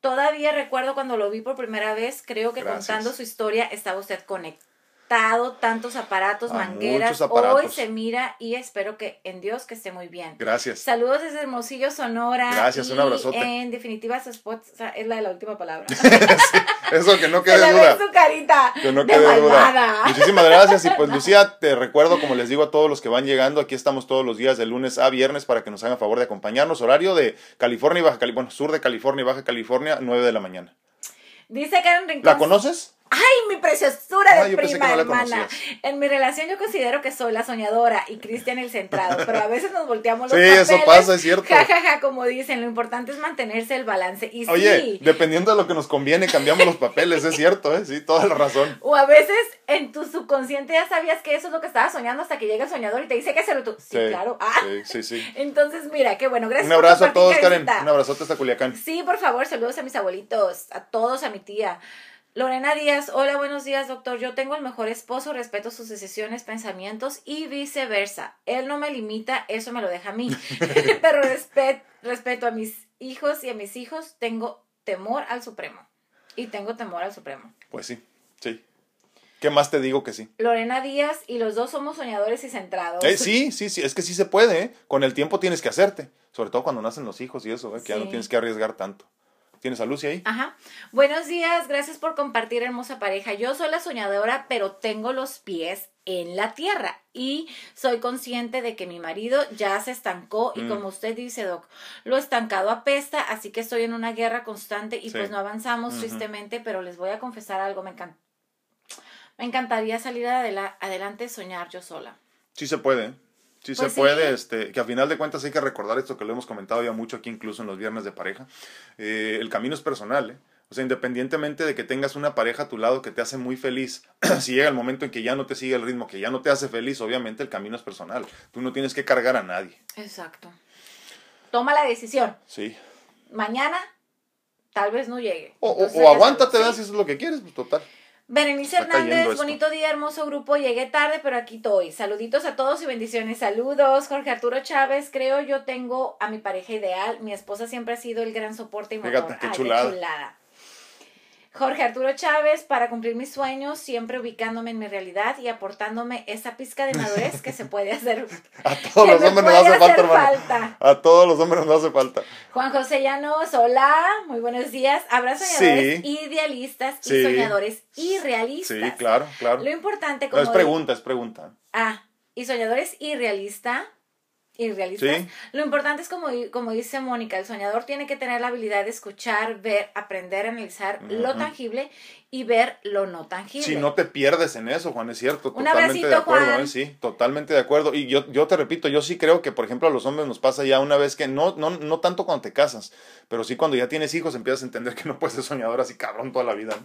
Todavía recuerdo cuando lo vi por primera vez, creo que contando su historia estaba usted conectado tantos aparatos, mangueras. Hoy se mira y espero que en Dios que esté muy bien. Gracias. Saludos desde Hermosillo, Sonora. Gracias, un abrazote. En definitiva, su spot es la de la última palabra. eso que no quede se duda. Su carita. Que no quede duda. Muchísimas gracias. Y pues, Lucía, te recuerdo, como les digo a todos los que van llegando, aquí estamos todos los días de lunes a viernes para que nos hagan favor de acompañarnos. Horario de California y Baja California, bueno, sur de California y Baja California, 9 de la mañana. Dice Karen Rincón. ¿La conoces? ¡Ay, mi preciosura de prima hermana! En mi relación yo considero que soy la soñadora y Cristian el centrado, pero a veces nos volteamos los sí, papeles. Sí, eso pasa, es cierto. Ja, ja, ja, como dicen, lo importante es mantenerse el balance. Y Oye, sí. dependiendo de lo que nos conviene, cambiamos los papeles, es cierto, ¿eh? Sí, toda la razón. O a veces en tu subconsciente ya sabías que eso es lo que estabas soñando hasta que llega el soñador y te dice que hacerlo tú. Sí, claro. Ah. Sí, sí, sí. Entonces, mira, qué bueno. Gracias Un abrazo a todos, Karen. Un abrazote hasta Culiacán. Sí, por favor, saludos a mis abuelitos, a todos, a mi tía. Lorena Díaz, hola, buenos días, doctor. Yo tengo el mejor esposo, respeto sus decisiones, pensamientos y viceversa. Él no me limita, eso me lo deja a mí. Pero respeto a mis hijos y a mis hijos, tengo temor al Supremo. Y tengo temor al Supremo. Pues sí, sí. ¿Qué más te digo que sí? Lorena Díaz y los dos somos soñadores y centrados. Eh, sí, sí, sí, es que sí se puede, ¿eh? Con el tiempo tienes que hacerte, sobre todo cuando nacen los hijos y eso, ¿eh? que ya no tienes que arriesgar tanto. ¿Tienes a Lucy ahí? Ajá. Buenos días, gracias por compartir, hermosa pareja. Yo soy la soñadora, pero tengo los pies en la tierra y soy consciente de que mi marido ya se estancó y mm. como usted dice, Doc, lo estancado apesta, así que estoy en una guerra constante y pues no avanzamos tristemente, pero les voy a confesar algo, me, me encantaría salir adelante soñar yo sola. Sí se puede. Sí se pues puede, este, que a final de cuentas hay que recordar esto que lo hemos comentado ya mucho aquí incluso en los viernes de pareja. Eh, el camino es personal, ¿eh? O sea, independientemente de que tengas una pareja a tu lado que te hace muy feliz, si llega el momento en que ya no te sigue el ritmo, que ya no te hace feliz, obviamente el camino es personal. Tú no tienes que cargar a nadie. Exacto. Toma la decisión. Sí. Mañana tal vez no llegue. O, o, aguántate, si eso es lo que quieres, pues total. Berenice Hernández, bonito día, hermoso grupo. Llegué tarde, pero aquí estoy. Saluditos a todos y bendiciones. Saludos, Jorge Arturo Chávez. Creo yo tengo a mi pareja ideal. Mi esposa siempre ha sido el gran soporte y motor. Fíjate, qué, chulada. Jorge Arturo Chávez, para cumplir mis sueños, siempre ubicándome en mi realidad y aportándome esa pizca de madurez que se puede hacer. A todos los hombres nos hace falta, hermano. A todos los hombres nos hace falta. Juan José Llanos, hola, muy buenos días. Habrá soñadores idealistas y soñadores irrealistas. Sí, claro, claro. Lo importante como... es pregunta, es pregunta. Ah, y soñadores irrealistas irrealistas. Lo importante es como, como dice Mónica, el soñador tiene que tener la habilidad de escuchar, ver, aprender, analizar lo tangible y ver lo no tangible. Si no te pierdes en eso, Juan, es cierto, totalmente de acuerdo, ¿eh? sí, totalmente de acuerdo. Y yo, yo te repito, yo sí creo que, por ejemplo, a los hombres nos pasa ya una vez que no, no, no tanto cuando te casas, pero sí cuando ya tienes hijos empiezas a entender que no puedes ser soñador así cabrón toda la vida.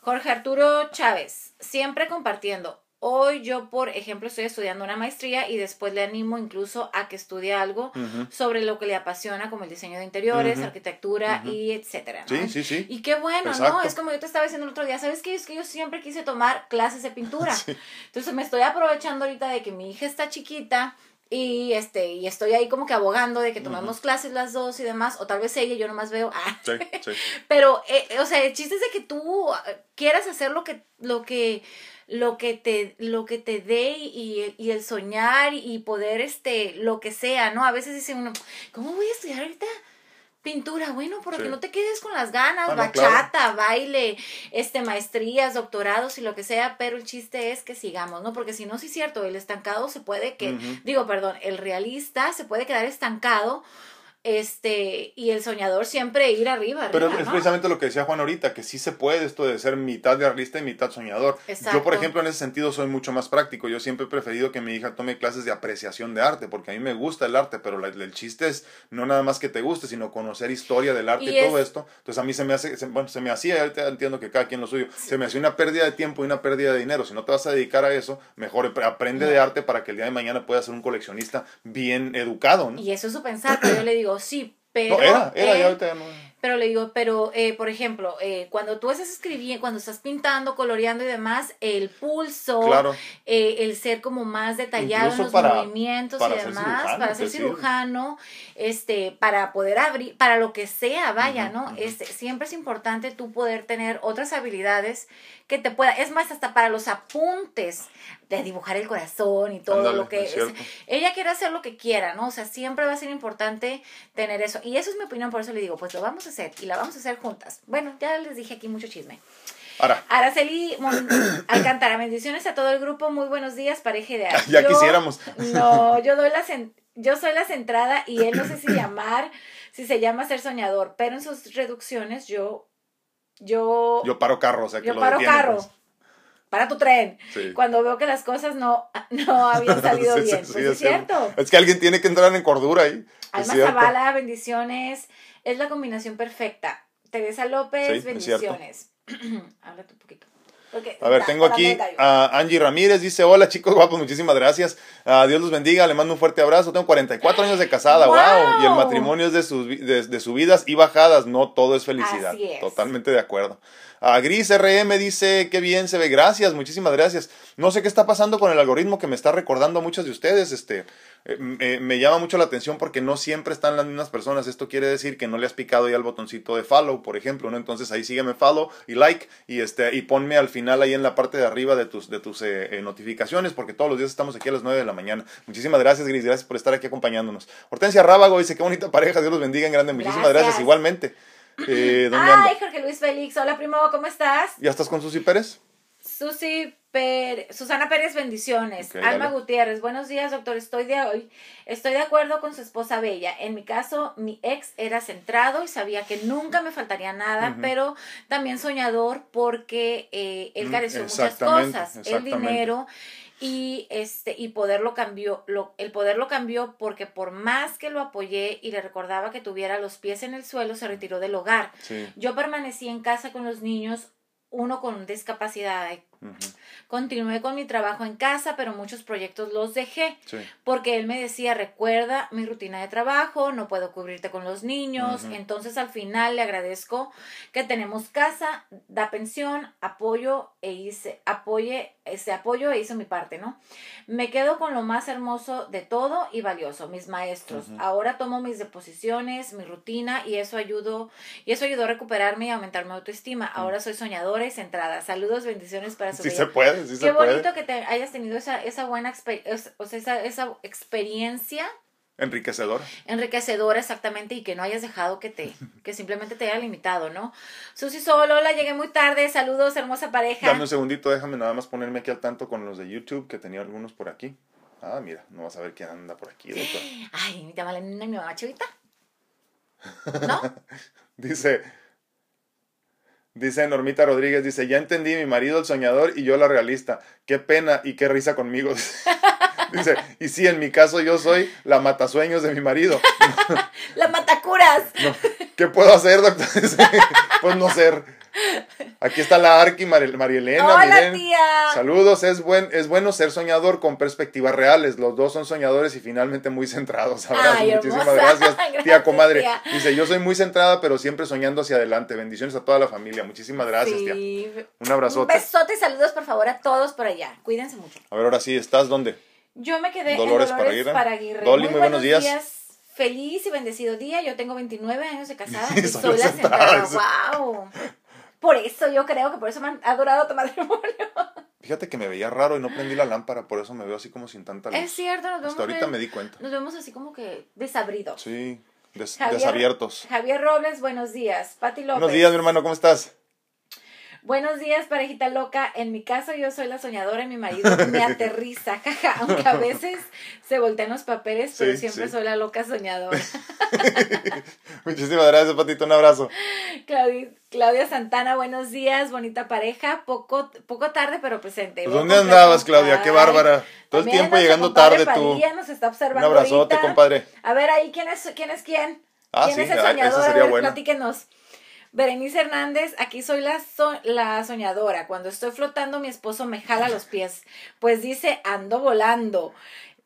Jorge Arturo Chávez, siempre compartiendo Hoy yo, por ejemplo, estoy estudiando una maestría y después le animo incluso a que estudie algo sobre lo que le apasiona, como el diseño de interiores, arquitectura y etcétera. Sí, sí, sí. Y qué bueno, ¿no? Es como yo te estaba diciendo el otro día, ¿sabes qué? Es que yo siempre quise tomar clases de pintura. Entonces me estoy aprovechando ahorita de que mi hija está chiquita y este y estoy ahí como que abogando de que tomemos clases las dos y demás o tal vez ella yo nomás veo ah. sí, sí. pero eh, o sea el chiste es de que tú quieras hacer lo que lo que lo que te, lo que te dé y, y, el soñar y poder, este, lo que sea, ¿no? A veces dice uno, ¿cómo voy a estudiar ahorita? Pintura, bueno, porque no te quedes con las ganas, bachata, baile, este, maestrías, doctorados y lo que sea, pero el chiste es que sigamos, ¿no? Porque si no, sí es cierto, el estancado se puede que, digo, perdón, el realista se puede quedar estancado este, y el soñador siempre ir arriba. Pero es precisamente lo que decía Juan ahorita, que sí se puede esto de ser mitad de realista y mitad soñador. Yo, por ejemplo, en ese sentido soy mucho más práctico. Yo siempre he preferido que mi hija tome clases de apreciación de arte, porque a mí me gusta el arte, pero el chiste es no nada más que te guste, sino conocer historia del arte y, todo esto. Entonces a mí se me hace, bueno, se me hacía, entiendo que cada quien lo suyo, se me hacía una pérdida de tiempo y una pérdida de dinero. Si no te vas a dedicar a eso, mejor aprende de arte para que el día de mañana puedas ser un coleccionista bien educado. Y eso es su pensar, pero yo le digo, sí, pero, no, era, era, ya ahorita no. Pero le digo, pero eh, por ejemplo, eh, cuando tú estás escribiendo, cuando estás pintando, coloreando y demás, el pulso, eh, el ser como más detallado en los movimientos y demás, para ser cirujano, este, para poder abrir, para lo que sea, vaya, ¿no? Este, siempre es importante tú poder tener otras habilidades que te pueda, es más, hasta para los apuntes de dibujar el corazón y todo lo que es, ella quiere hacer lo que quiera, ¿no? O sea, siempre va a ser importante tener eso. Y eso es mi opinión, por eso le digo, pues lo vamos a hacer y la vamos a hacer juntas. Bueno, ya les dije aquí mucho chisme. Ahora. Araceli Alcantara, bendiciones a todo el grupo, muy buenos días, pareja ideal. ya quisiéramos. No, yo doy la yo soy la centrada y él no sé si llamar, si se llama ser soñador, pero en sus reducciones yo yo... Yo paro carro, o sea que yo paro carro. Pues. Para tu tren. Cuando veo que las cosas no, no habían salido bien. pues es, cierto. Es que alguien tiene que entrar en cordura ahí. Alma Zavala, bendiciones. Es la combinación perfecta. Teresa López, bendiciones. Háblate un poquito. a ver, tengo aquí a Angie Ramírez, dice, hola chicos guapos, muchísimas gracias. Uh, Dios los bendiga, le mando un fuerte abrazo. Tengo 44 años de casada, wow. Y el matrimonio es de, sus, de, subidas y bajadas, no todo es felicidad. Totalmente de acuerdo. A Gris RM dice, qué bien se ve, gracias, muchísimas gracias. No sé qué está pasando con el algoritmo que me está recordando a muchos de ustedes. Este, eh, me llama mucho la atención porque no siempre están las mismas personas. Esto quiere decir que no le has picado ya el botoncito de follow, por ejemplo, ¿no? Entonces ahí sígueme follow y like y este y ponme al final ahí en la parte de arriba de tus de tus eh, eh, notificaciones porque todos los días estamos aquí a las 9 de la mañana. Muchísimas gracias, Gris, gracias por estar aquí acompañándonos. Hortensia Rábago dice, qué bonita pareja, Dios los bendiga en grande. Muchísimas gracias, igualmente. Eh, Ay, Jorge Luis Félix, hola primo, ¿cómo estás? ¿Ya estás con Susi Pérez? Susi Pérez, Susana Pérez, bendiciones. Alma Gutiérrez, buenos días, doctor. Estoy de hoy, estoy de acuerdo con su esposa Bella. En mi caso, mi ex era centrado y sabía que nunca me faltaría nada, pero también soñador porque eh, él mm, careció muchas cosas, el dinero y este y poderlo cambió lo, el poder lo cambió porque por más que lo apoyé y le recordaba que tuviera los pies en el suelo se retiró del hogar. Yo permanecí en casa con los niños uno con discapacidad. Continué con mi trabajo en casa, pero muchos proyectos los dejé porque él me decía, recuerda mi rutina de trabajo, no puedo cubrirte con los niños. Entonces al final le agradezco que tenemos casa, da pensión, apoyo e hice, apoye este apoyo e hice mi parte, ¿no? Me quedo con lo más hermoso de todo y valioso, mis maestros. Ahora tomo mis deposiciones, mi rutina y eso ayudó, y eso ayudó a recuperarme y aumentar mi autoestima. Ahora soy soñadora y centrada. Saludos, bendiciones para su Sí se puede, sí Qué bonito que te hayas tenido esa, esa buena o sea, esa, esa experiencia Enriquecedora. Enriquecedora, exactamente, y que no hayas dejado que te, que simplemente te haya limitado, ¿no? Susi Solo, hola, llegué muy tarde, saludos, hermosa pareja. Dame un segundito, déjame nada más ponerme aquí al tanto con los de YouTube, que tenía algunos por aquí. Ah, mira, no vas a ver quién anda por aquí, doctor. Ay, mi tía mi mamá chavita. ¿No? dice, dice Normita Rodríguez, dice, ya entendí, mi marido el soñador y yo la realista. Qué pena y qué risa conmigo. Dice, y sí, en mi caso yo soy la matasueños de mi marido. la matacuras. ¿Qué puedo hacer, doctor? pues no ser. Aquí está la Arqui, Marielena. Hola, tía. Saludos, es, buen, es bueno ser soñador con perspectivas reales. Los dos son soñadores y finalmente muy centrados. Abrazos, muchísimas gracias, tía comadre. Dice, yo soy muy centrada, pero siempre soñando hacia adelante. Bendiciones a toda la familia. Muchísimas gracias, tía. Un abrazote. Un besote y saludos, por favor, a todos por allá. Cuídense mucho. A ver, ahora sí, ¿estás dónde? Yo me quedé Dolores en Dolores para Aguirre. Dolly, muy, buenos, días. Feliz y bendecido día. Yo tengo 29 años de casada y soy la sentada. ¡Wow! Por eso yo creo que por eso me ha durado tu matrimonio. Fíjate que me veía raro y no prendí la lámpara, por eso me veo así como sin tanta luz. Es cierto, nos vemos. Hasta ahorita me di cuenta. Nos vemos así como que desabridos. Sí, desabiertos. Javier Robles, buenos días. Pati López. Buenos días, mi hermano, ¿cómo estás? Buenos días, parejita loca. En mi caso, yo soy la soñadora y mi marido me aterriza, jaja. Aunque a veces se voltean los papeles, pero siempre soy la loca soñadora. Muchísimas gracias, Patito. Un abrazo. Claudia, Santana, buenos días, bonita pareja. Poco, poco tarde, pero presente. Pues, ¿Dónde andabas, Claudia? Qué bárbara. Todo el tiempo llegando tarde tú. nos está observando. Un abrazote, compadre. A ver, ahí, ¿quién es quién? Es quién? Ah, ¿Quién es el soñador? Sería Platíquenos. Berenice Hernández, aquí soy la, la soñadora. Cuando estoy flotando, mi esposo me jala los pies. Pues dice, ando volando.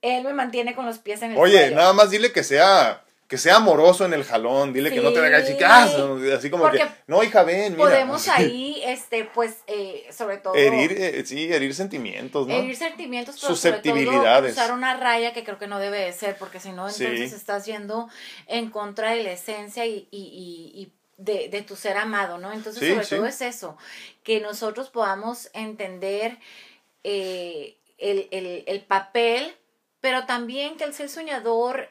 Él me mantiene con los pies en el Oye, nada más dile que sea que sea amoroso en el jalón, dile que no te haga chicas, así como que, no, hija, ven, mira. Podemos ahí, este, pues, eh, sobre todo. Herir, eh, sí, herir sentimientos, ¿no? Herir sentimientos, pero Susceptibilidades. usar una raya que creo que no debe de ser, porque si no, entonces estás yendo en contra de la esencia y, y, y de, de, tu ser amado, ¿no? Entonces, sobre todo es eso, que nosotros podamos entender eh, el, el, el, papel, pero también que el ser soñador,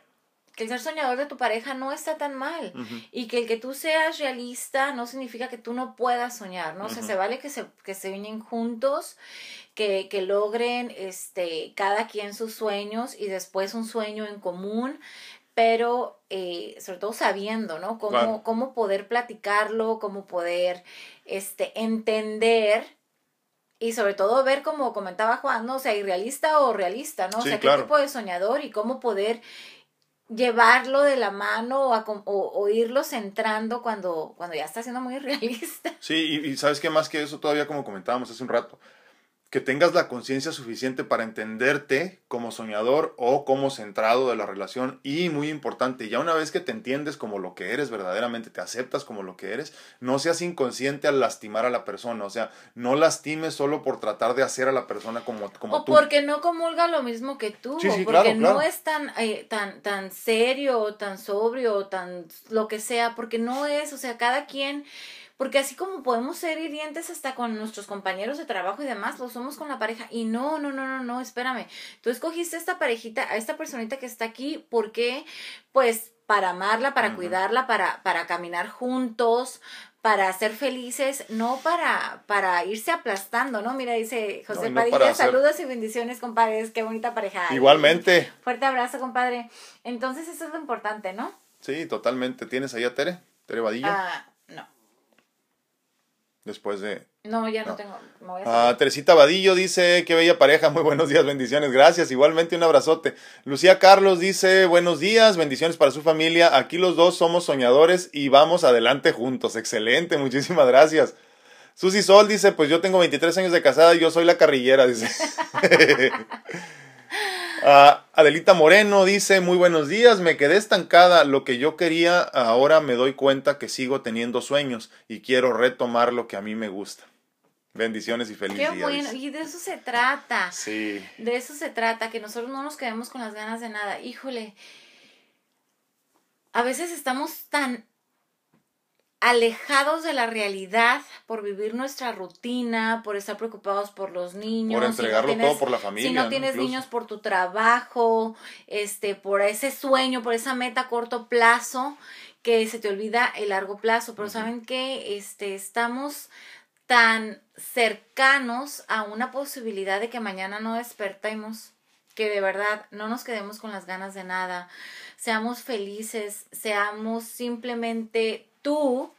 que el ser soñador de tu pareja no está tan mal y que el que tú seas realista no significa que tú no puedas soñar, ¿no? O sea, se vale que se, que se unen juntos, que, que logren este, cada quien sus sueños y después un sueño en común, pero eh, sobre todo sabiendo, ¿no? Cómo, cómo poder platicarlo, cómo poder este, entender y sobre todo ver, como comentaba Juan, ¿no? O sea, irrealista o realista, ¿no? o sea, qué tipo de soñador y cómo poder llevarlo de la mano o, o, irlo centrando cuando, cuando ya está siendo muy realista. Sí, y, y sabes qué más que eso todavía como comentábamos hace un rato, que tengas la conciencia suficiente para entenderte como soñador o como centrado de la relación y muy importante, ya una vez que te entiendes como lo que eres verdaderamente, te aceptas como lo que eres, no seas inconsciente al lastimar a la persona, o sea, no lastimes solo por tratar de hacer a la persona como, como o porque no comulga lo mismo que tú, porque no es tan, eh, tan, tan serio, tan sobrio, tan lo que sea, porque no es, o sea, cada quien porque así como podemos ser hirientes hasta con nuestros compañeros de trabajo y demás, lo somos con la pareja. Y no, no, no, no, no, espérame. Tú escogiste a esta parejita, a esta personita que está aquí, porque, pues, para amarla, para cuidarla, para, para caminar juntos, para ser felices, no para, para irse aplastando, ¿no? Mira, dice José Padilla, saludos y bendiciones, compadres, qué bonita pareja. Igualmente. Fuerte abrazo, compadre. Entonces, eso es lo importante, ¿no? Sí, totalmente. ¿Tienes ahí a Tere? ¿Tere Vadilla? Ah, no después de... No, ya no, tengo. ah, Teresita Vadillo dice, qué bella pareja, muy buenos días, bendiciones, gracias, igualmente un abrazote. Lucía Carlos dice, buenos días, bendiciones para su familia, aquí los dos somos soñadores y vamos adelante juntos, excelente, muchísimas gracias. Susi Sol dice, pues yo tengo 23 años de casada y yo soy la carrillera, dice. Ah, Adelita Moreno dice, muy buenos días, me quedé estancada, lo que yo quería, ahora me doy cuenta que sigo teniendo sueños y quiero retomar lo que a mí me gusta. Bendiciones y felicidades. Qué bueno, y de eso se trata. Sí. De eso se trata, que nosotros no nos quedemos con las ganas de nada. Híjole, a veces estamos tan alejados de la realidad por vivir nuestra rutina, por estar preocupados por los niños. Por entregarlo todo por la familia. Si no tienes niños por tu trabajo, este, por ese sueño, por esa meta a corto plazo, que se te olvida el largo plazo. Pero saben que este, estamos tan cercanos a una posibilidad de que mañana no despertemos, que de verdad no nos quedemos con las ganas de nada, seamos felices, seamos simplemente tú,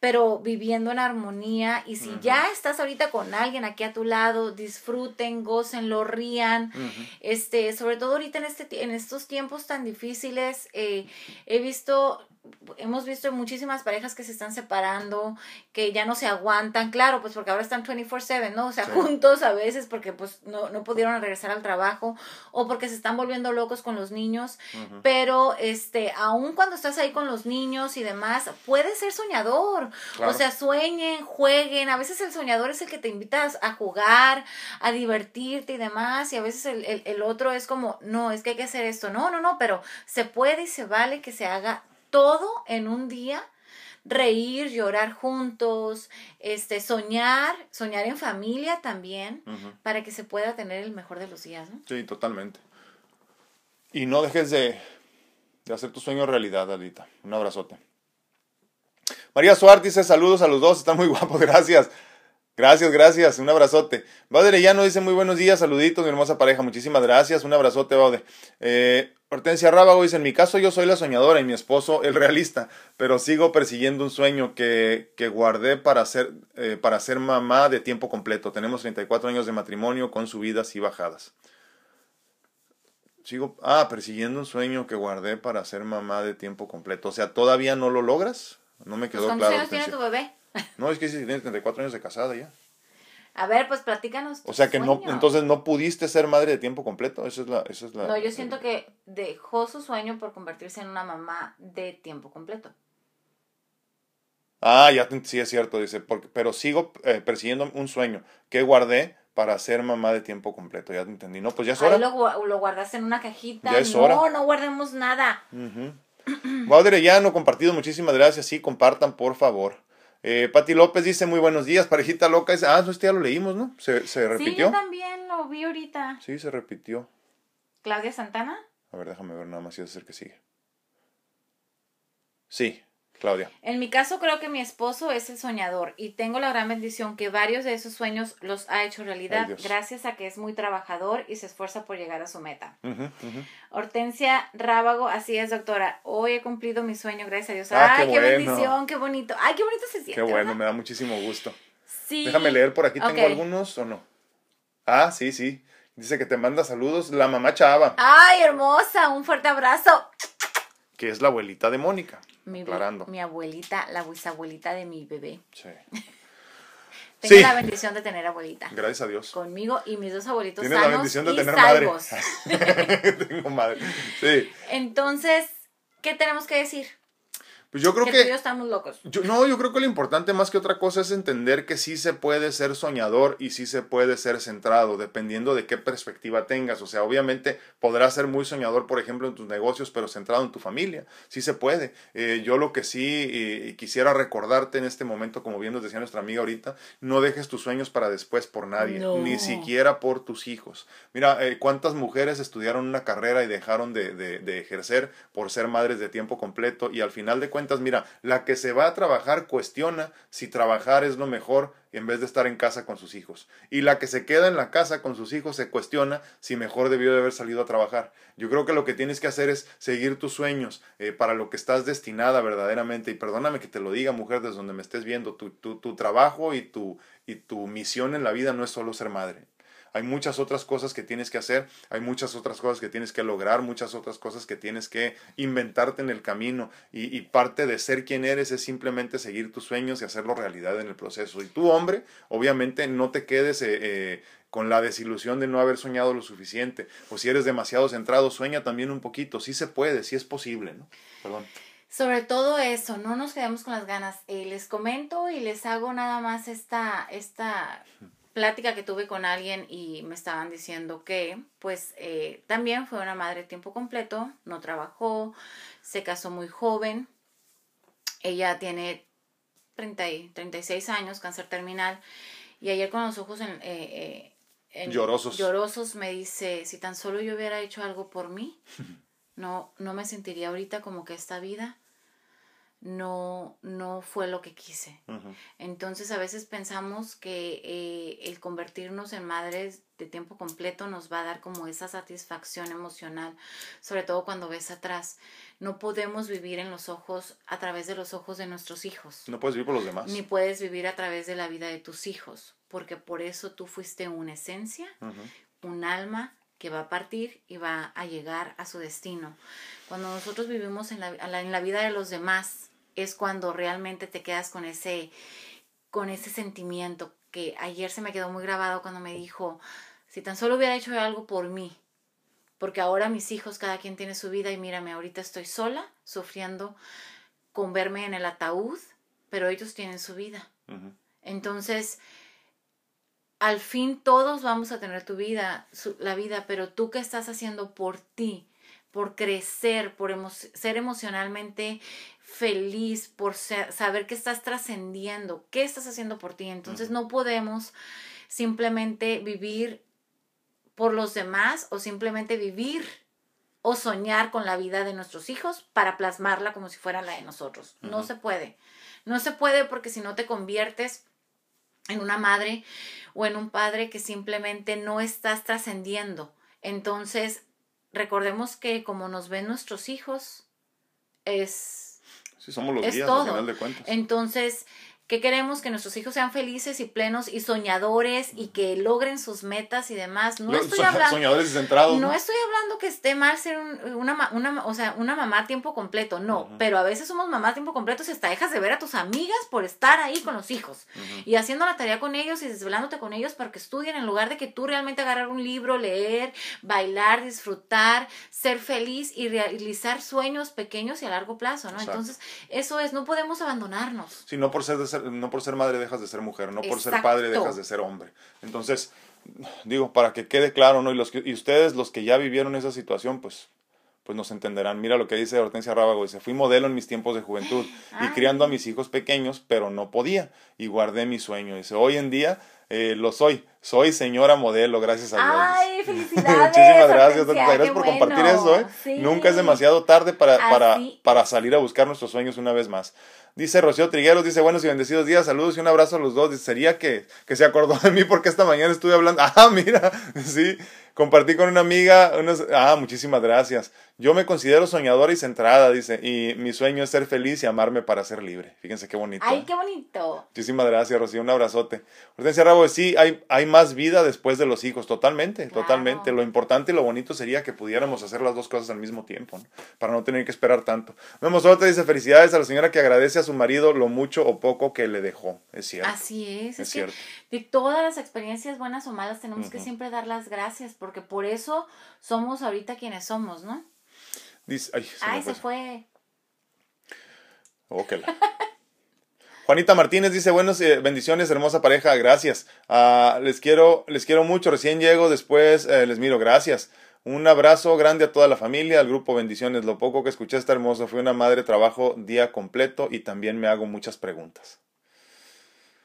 pero viviendo en armonía. Y si ya estás ahorita con alguien aquí a tu lado, disfruten, gocen, lo rían. Este, sobre todo ahorita en este en estos tiempos tan difíciles, eh, he visto hemos visto muchísimas parejas que se están separando, que ya no se aguantan, claro, pues porque ahora están 24/7, ¿no? O sea, juntos a veces porque pues no, no pudieron regresar al trabajo o porque se están volviendo locos con los niños, pero este, aún cuando estás ahí con los niños y demás, puedes ser soñador, o sea, sueñen, jueguen, a veces el soñador es el que te invitas a jugar, a divertirte y demás, y a veces el, el, el otro es como, no, es que hay que hacer esto, no, no, no, pero se puede y se vale que se haga todo en un día, reír, llorar juntos, este, soñar, soñar en familia también, para que se pueda tener el mejor de los días, ¿no? Sí, totalmente. Y no dejes de, de hacer tu sueño realidad, Alita. Un abrazote. María Suárez dice saludos a los dos, están muy guapos, gracias. Gracias, gracias, un abrazote. Baude no dice muy buenos días, saluditos, mi hermosa pareja, muchísimas gracias, un abrazote, Baude. Eh, Hortensia Rábago dice, en mi caso yo soy la soñadora y mi esposo el realista, pero sigo persiguiendo un sueño que, que guardé para ser, eh, para ser mamá de tiempo completo. Tenemos 34 años de matrimonio con subidas y bajadas. Sigo, ah, persiguiendo un sueño que guardé para ser mamá de tiempo completo. O sea, ¿todavía no lo logras? No me quedó pues, claro. ¿Cuántos años tiene tu bebé? No, es que si tiene 34 años de casada ya. A ver, pues platícanos. O sea que no, entonces no pudiste ser madre de tiempo completo. Esa es la, esa es la. No, yo siento que dejó su sueño por convertirse en una mamá de tiempo completo. Ah, ya sí es cierto, dice, porque, pero sigo eh, persiguiendo un sueño que guardé para ser mamá de tiempo completo. Ya te entendí. No, pues ya es hora. Ahí lo, lo guardaste en una cajita. Ya es no, no guardemos nada. Uh ya no compartido, muchísimas gracias. Sí, compartan, por favor. Eh, Pati López dice muy buenos días, parejita loca. Dice, ah, no, este ya lo leímos, ¿no? Se, se repitió. Sí, yo también lo vi ahorita. Sí, se repitió. ¿Claudia Santana? A ver, déjame ver nada más si es el que sigue. Sí, Claudia. En mi caso creo que mi esposo es el soñador y tengo la gran bendición que varios de esos sueños los ha hecho realidad gracias a que es muy trabajador y se esfuerza por llegar a su meta. Hortensia Rábago, así es doctora, hoy he cumplido mi sueño, gracias a Dios. Ah, Ay, qué, bendición, qué bonito. Ay, qué bonito se siente. Qué bueno, me da muchísimo gusto. Sí. Déjame leer por aquí, ¿tengo algunos o no? Ah, sí, sí. Dice que te manda saludos la mamá Chava. Ay, hermosa, un fuerte abrazo. Que es la abuelita de Mónica mi, mi abuelita, la bisabuelita de mi bebé. Sí. Tengo la bendición de tener abuelita. Gracias a Dios. Conmigo y mis dos abuelitos Tienes la bendición de tener madre. Tengo madre. Sí. Entonces, ¿qué tenemos que decir? Pues yo creo que... que estamos locos. Yo, no, yo creo que lo importante más que otra cosa es entender que sí se puede ser soñador y sí se puede ser centrado, dependiendo de qué perspectiva tengas. O sea, obviamente podrás ser muy soñador, por ejemplo, en tus negocios, pero centrado en tu familia. Sí se puede. Eh, yo lo que sí quisiera recordarte en este momento, como bien nos decía nuestra amiga ahorita, no dejes tus sueños para después por nadie, ni siquiera por tus hijos. Mira, eh, cuántas mujeres estudiaron una carrera y dejaron de, de, de ejercer por ser madres de tiempo completo y al final de mira, la que se va a trabajar cuestiona si trabajar es lo mejor en vez de estar en casa con sus hijos. Y la que se queda en la casa con sus hijos se cuestiona si mejor debió de haber salido a trabajar. Yo creo que lo que tienes que hacer es seguir tus sueños eh, para lo que estás destinada verdaderamente. Y perdóname que te lo diga, mujer, desde donde me estés viendo, tu, tu, tu trabajo y tu, y tu misión en la vida no es solo ser madre hay muchas otras cosas que tienes que hacer, hay muchas otras cosas que tienes que lograr, muchas otras cosas que tienes que inventarte en el camino y, parte de ser quien eres es simplemente seguir tus sueños y hacerlo realidad en el proceso. Y tú, hombre, obviamente no te quedes eh, eh, con la desilusión de no haber soñado lo suficiente, o si eres demasiado centrado, sueña también un poquito, sí se puede, sí es posible, ¿no? Perdón. Sobre todo eso, no nos quedemos con las ganas. Eh, les comento y les hago nada más esta, esta plática que tuve con alguien y me estaban diciendo que pues eh, también fue una madre tiempo completo, no trabajó, se casó muy joven, ella tiene 30 y 36 años, cáncer terminal, y ayer con los ojos en, eh, en llorosos. llorosos me dice, si tan solo yo hubiera hecho algo por mí, no, no me sentiría ahorita como que esta vida no, no fue lo que quise. Entonces a veces pensamos que eh, el convertirnos en madres de tiempo completo nos va a dar como esa satisfacción emocional, sobre todo cuando ves atrás. No podemos vivir en los ojos, a través de los ojos de nuestros hijos. No puedes vivir por los demás. Ni puedes vivir a través de la vida de tus hijos, porque por eso tú fuiste una esencia, un alma que va a partir y va a llegar a su destino. Cuando nosotros vivimos en la, en la vida de los demás, es cuando realmente te quedas con ese, con ese sentimiento que ayer se me quedó muy grabado cuando me dijo, si tan solo hubiera hecho algo por mí, porque ahora mis hijos, cada quien tiene su vida y mírame, ahorita estoy sola, sufriendo con verme en el ataúd, pero ellos tienen su vida. Entonces, al fin todos vamos a tener tu vida, la vida, pero tú qué estás haciendo por ti, por crecer, por ser emocionalmente feliz, por saber que estás trascendiendo, qué estás haciendo por ti. Entonces no podemos simplemente vivir por los demás o simplemente vivir o soñar con la vida de nuestros hijos para plasmarla como si fuera la de nosotros. No se puede. No se puede porque si no te conviertes en una madre o en un padre que simplemente no estás trascendiendo. Entonces, recordemos que como nos ven nuestros hijos, es somos los guías al final de cuentas. Entonces, ¿Qué queremos? Que nuestros hijos sean felices y plenos y soñadores y que logren sus metas y demás. No estoy hablando. Soñadores y centrados. No, estoy hablando que esté mal ser una, una, o sea, una mamá a tiempo completo, no. Pero a veces somos mamá a tiempo completo y hasta dejas de ver a tus amigas por estar ahí con los hijos y haciendo la tarea con ellos y desvelándote con ellos para que estudien en lugar de que tú realmente agarrar un libro, leer, bailar, disfrutar, ser feliz y realizar sueños pequeños y a largo plazo, ¿no? Entonces, eso es, no podemos abandonarnos. Sí, no por ser de no por ser madre dejas de ser mujer, no por ser padre dejas de ser hombre. Entonces, digo, para que quede claro, ¿no? Y, los y ustedes, los que ya vivieron esa situación, pues, pues nos entenderán. Mira lo que dice Hortensia Rábago, dice, fui modelo en mis tiempos de juventud y criando a mis hijos pequeños, pero no podía y guardé mi sueño. Dice, hoy en día eh, lo soy. Soy señora modelo, gracias a Dios. ¡Ay, felicidades! Muchísimas gracias, gracias por compartir eso, ¿eh? Nunca es demasiado tarde para, para, para salir a buscar nuestros sueños una vez más. Dice Rocío Trigueros, dice buenos y bendecidos días, saludos y un abrazo a los dos. Dice, sería que, que se acordó de mí porque esta mañana estuve hablando. Ah, mira, sí, compartí con una amiga. Unos, ah, muchísimas gracias. Yo me considero soñadora y centrada, dice, y mi sueño es ser feliz y amarme para ser libre. Fíjense qué bonito. Ay, qué bonito. Muchísimas gracias, Rocío, un abrazote. Hortensia Rabo, sí, hay, hay más vida después de los hijos, totalmente, totalmente. Lo importante y lo bonito sería que pudiéramos hacer las dos cosas al mismo tiempo, para no tener que esperar tanto. Vemos otra, dice, felicidades a la señora que agradece a su marido lo mucho o poco que le dejó. Es cierto. Así es. Es, cierto. de todas las experiencias buenas o malas tenemos que siempre dar las gracias, porque por eso somos ahorita quienes somos, ¿no? Dice, ay, se, ay, se fue. Juanita Martínez dice, buenas eh, bendiciones, hermosa pareja, gracias. Ah, les, quiero, les quiero mucho, recién llego, después eh, les miro, gracias. Un abrazo grande a toda la familia, al grupo Bendiciones. Lo poco que escuché está hermoso. Fui una madre, trabajo día completo y también me hago muchas preguntas.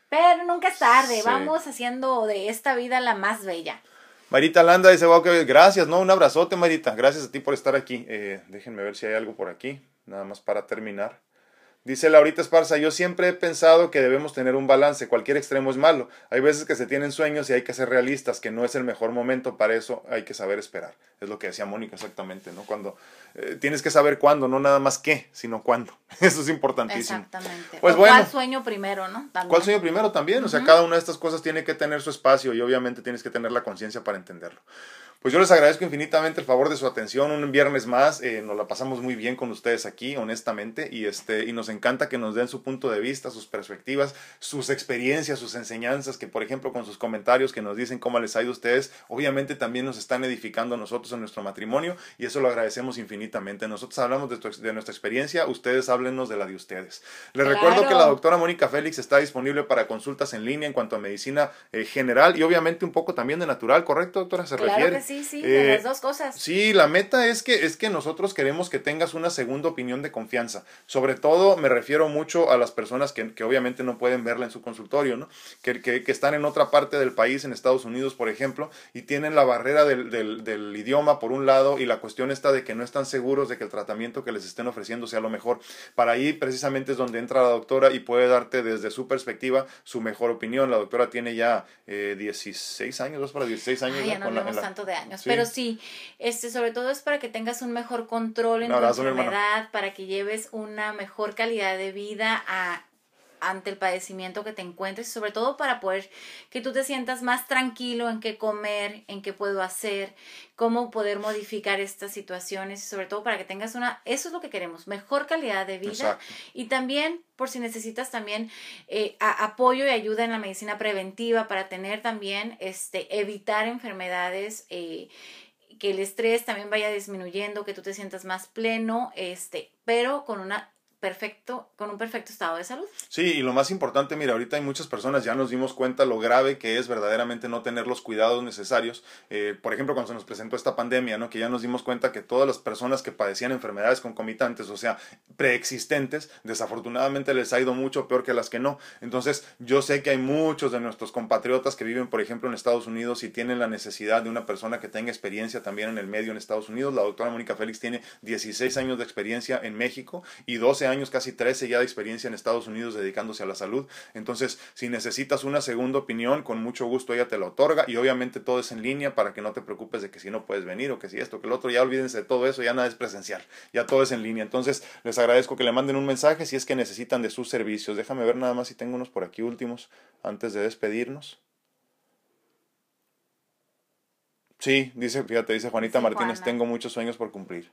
Pero nunca es tarde, vamos haciendo de esta vida la más bella. Marita Landa dice, wow, que gracias, ¿no? Un abrazote, Marita. Gracias a ti por estar aquí. Eh, déjenme ver si hay algo por aquí, nada más para terminar. Dice Laurita Esparza, yo siempre he pensado que debemos tener un balance, cualquier extremo es malo. Hay veces que se tienen sueños y hay que ser realistas, que no es el mejor momento, para eso hay que saber esperar. Es lo que decía Mónica exactamente, ¿no? Cuando eh, tienes que saber cuándo, no nada más qué, sino cuándo. Eso es importantísimo. Exactamente. Pues bueno, ¿Cuál sueño primero, no? ¿Cuál sueño primero también? O sea, cada una de estas cosas tiene que tener su espacio y obviamente tienes que tener la conciencia para entenderlo. Pues yo les agradezco infinitamente el favor de su atención. Un viernes más, eh, nos la pasamos muy bien con ustedes aquí, honestamente, y, este, y nos encanta que nos den su punto de vista, sus perspectivas, sus experiencias, sus enseñanzas, que por ejemplo con sus comentarios que nos dicen cómo les ha ido a ustedes, obviamente también nos están edificando a nosotros en nuestro matrimonio y eso lo agradecemos infinitamente. Nosotros hablamos de, de nuestra experiencia, ustedes háblenos de la de ustedes. Les recuerdo que la doctora Mónica Félix está disponible para consultas en línea en cuanto a medicina eh, general y obviamente un poco también de natural, ¿correcto, doctora? ¿Se claro que sí, sí, de eh, las dos cosas. Sí, la meta es que, es que nosotros queremos que tengas una segunda opinión de confianza. Sobre todo me refiero mucho a las personas que, que obviamente no pueden verla en su consultorio, ¿no? Que, que, que, están en otra parte del país, en Estados Unidos, por ejemplo, y tienen la barrera del, del, del idioma por un lado y la cuestión está de que no están seguros de que el tratamiento que les estén ofreciendo sea lo mejor. Para ahí precisamente es donde entra la doctora y puede darte desde su perspectiva su mejor opinión. La doctora tiene ya eh, 16 años, dos para 16 años. ya no hablamos tanto de años, pero sí, este, sobre todo es para que tengas un mejor control en tu enfermedad, para que lleves una mejor calidad de vida a ante el padecimiento que te encuentres, sobre todo para poder que tú te sientas más tranquilo en qué comer, en qué puedo hacer, cómo poder modificar estas situaciones y sobre todo para que tengas una, eso es lo que queremos, mejor calidad de vida y también por si necesitas también eh, apoyo y ayuda en la medicina preventiva para tener también, este, evitar enfermedades. Eh, que el estrés también vaya disminuyendo, que tú te sientas más pleno, este, pero con una perfecto, con un perfecto estado de salud. Sí, y lo más importante, mira, ahorita hay muchas personas, ya nos dimos cuenta lo grave que es verdaderamente no tener los cuidados necesarios. Eh, por ejemplo, cuando se nos presentó esta pandemia, ¿no? Que ya nos dimos cuenta que todas las personas que padecían enfermedades concomitantes, o sea, preexistentes, desafortunadamente les ha ido mucho peor que las que no. Entonces, yo sé que hay muchos de nuestros compatriotas que viven, por ejemplo, en Estados Unidos y tienen la necesidad de una persona que tenga experiencia también en el medio en Estados Unidos. La doctora Mónica Félix tiene 16 años de experiencia en México y 12 años años, casi 13 ya de experiencia en Estados Unidos dedicándose a la salud. Entonces, si necesitas una segunda opinión, con mucho gusto ella te la otorga y obviamente todo es en línea para que no te preocupes de que si no puedes venir o que si esto, que el otro, ya olvídense de todo eso, ya nada es presencial, ya todo es en línea. Entonces, les agradezco que le manden un mensaje si es que necesitan de sus servicios. Déjame ver nada más si tengo unos por aquí últimos antes de despedirnos. Sí, dice, fíjate, dice Juanita Martínez, tengo muchos sueños por cumplir.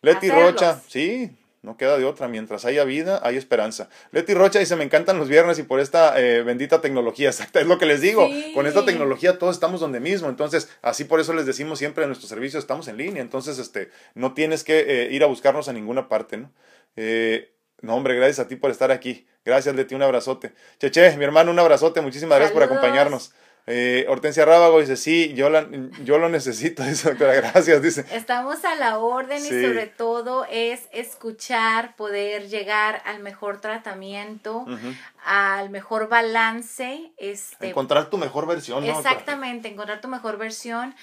Leti Rocha, sí, no queda de otra. Mientras haya vida, hay esperanza. Leti Rocha dice, me encantan los viernes y por esta eh, bendita tecnología. Exacto, es lo que les digo. Con esta tecnología todos estamos donde mismo. Entonces, así por eso les decimos siempre en nuestros servicios estamos en línea. Entonces, este, no tienes que eh, ir a buscarnos a ninguna parte, ¿no? Eh, no, hombre, gracias a ti por estar aquí. Gracias, Leti, un abrazote. Cheche, mi hermano, un abrazote. Muchísimas gracias por acompañarnos. Eh, Hortensia Rábago dice, sí, yo, la, yo lo necesito, dice doctora, gracias, dice. Estamos a la orden y sobre todo es escuchar, poder llegar al mejor tratamiento, al mejor balance. Este, encontrar tu mejor versión. ¿no? Exactamente, encontrar tu mejor versión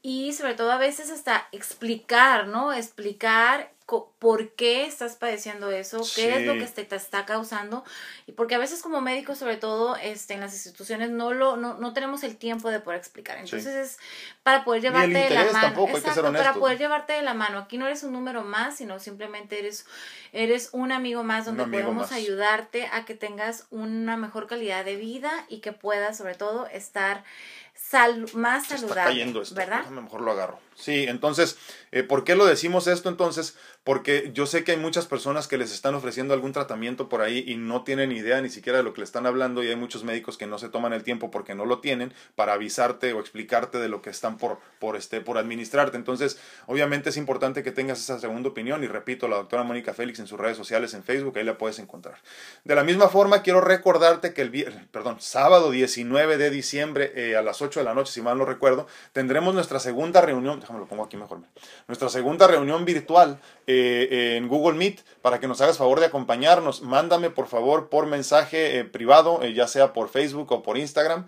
y sobre todo a veces hasta explicar, ¿no? Explicar por qué estás padeciendo eso, qué es lo que te, está causando. Y porque a veces como médicos sobre todo este en las instituciones no lo no, no tenemos el tiempo de poder explicar. Entonces es para poder llevarte de la mano. exacto para poder llevarte de la mano. Aquí no eres un número más sino simplemente eres eres un amigo más donde podemos ayudarte a que tengas una mejor calidad de vida y que puedas sobre todo estar sal más saludable está cayendo esto, ¿verdad? mejor lo agarro. Sí, entonces, eh, ¿por qué lo decimos esto entonces? Porque yo sé que hay muchas personas que les están ofreciendo algún tratamiento por ahí y no tienen idea ni siquiera de lo que le están hablando y hay muchos médicos que no se toman el tiempo porque no lo tienen para avisarte o explicarte de lo que están por, por, este, por administrarte. Entonces, obviamente es importante que tengas esa segunda opinión y repito, la doctora Mónica Félix en sus redes sociales, en Facebook, ahí la puedes encontrar. De la misma forma, quiero recordarte que el perdón, sábado 19 de diciembre eh, a las 8 de la noche, si mal no recuerdo, tendremos nuestra segunda reunión déjame lo pongo aquí mejor. Nuestra segunda reunión virtual eh, en Google Meet para que nos hagas favor de acompañarnos. Mándame por favor por mensaje eh, privado, eh, ya sea por Facebook o por Instagram,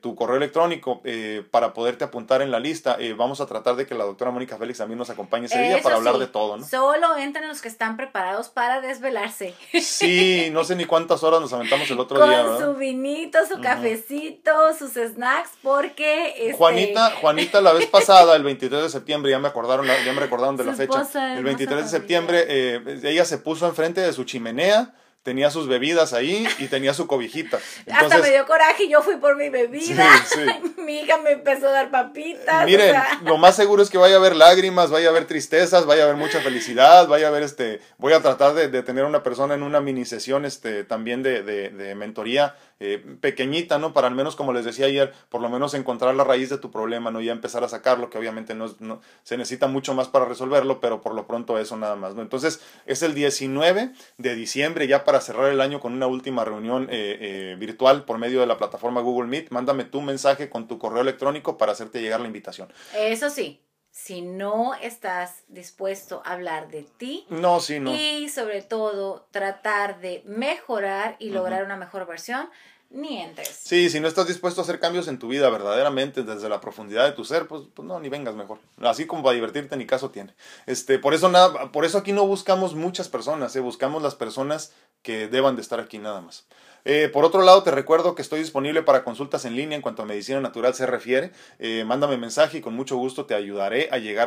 tu correo electrónico para poderte apuntar en la lista. vamos a tratar de que la doctora Mónica Félix también nos acompañe ese día para hablar de todo, ¿no? Solo entran los que están preparados para desvelarse. Sí, no sé ni cuántas horas nos aventamos el otro día. Con su vinito, su cafecito, sus snacks, porque... Este... Juanita, Juanita la vez pasada, el 23 de septiembre, ya me acordaron, ya me recordaron de la fecha. El 23 de septiembre, eh, ella se puso enfrente de su chimenea tenía sus bebidas ahí y tenía su cobijita. Hasta me dio coraje y yo fui por mi bebida. mi hija me empezó a dar papitas. Miren, lo más seguro es que vaya a haber lágrimas, vaya a haber tristezas, vaya a haber mucha felicidad, vaya a haber este, voy a tratar de, de tener una persona en una mini sesión este, también de, de, de mentoría eh, pequeñita, ¿no? Para al menos, como les decía ayer, por lo menos encontrar la raíz de tu problema, ¿no? Ya empezar a sacarlo, que obviamente no, no, se necesita mucho más para resolverlo, pero por lo pronto eso nada más, ¿no? Entonces, es el 19 de diciembre, ya para cerrar el año con una última reunión eh, eh, virtual por medio de la plataforma Google Meet. Mándame tu mensaje con tu correo electrónico para hacerte llegar la invitación. Eso sí, si no estás dispuesto a hablar de ti. No, sí, no. Y sobre todo tratar de mejorar y lograr una mejor versión, ni entres. Sí, si no estás dispuesto a hacer cambios en tu vida verdaderamente desde la profundidad de tu ser, pues, pues no, ni vengas mejor. Así como para divertirte ni caso tiene. Este, por eso nada, por eso aquí no buscamos muchas personas, ¿eh? buscamos las personas que deban de estar aquí nada más. Eh, por otro lado, te recuerdo que estoy disponible para consultas en línea en cuanto a medicina natural se refiere. Eh, mándame mensaje y con mucho gusto te ayudaré a llegar a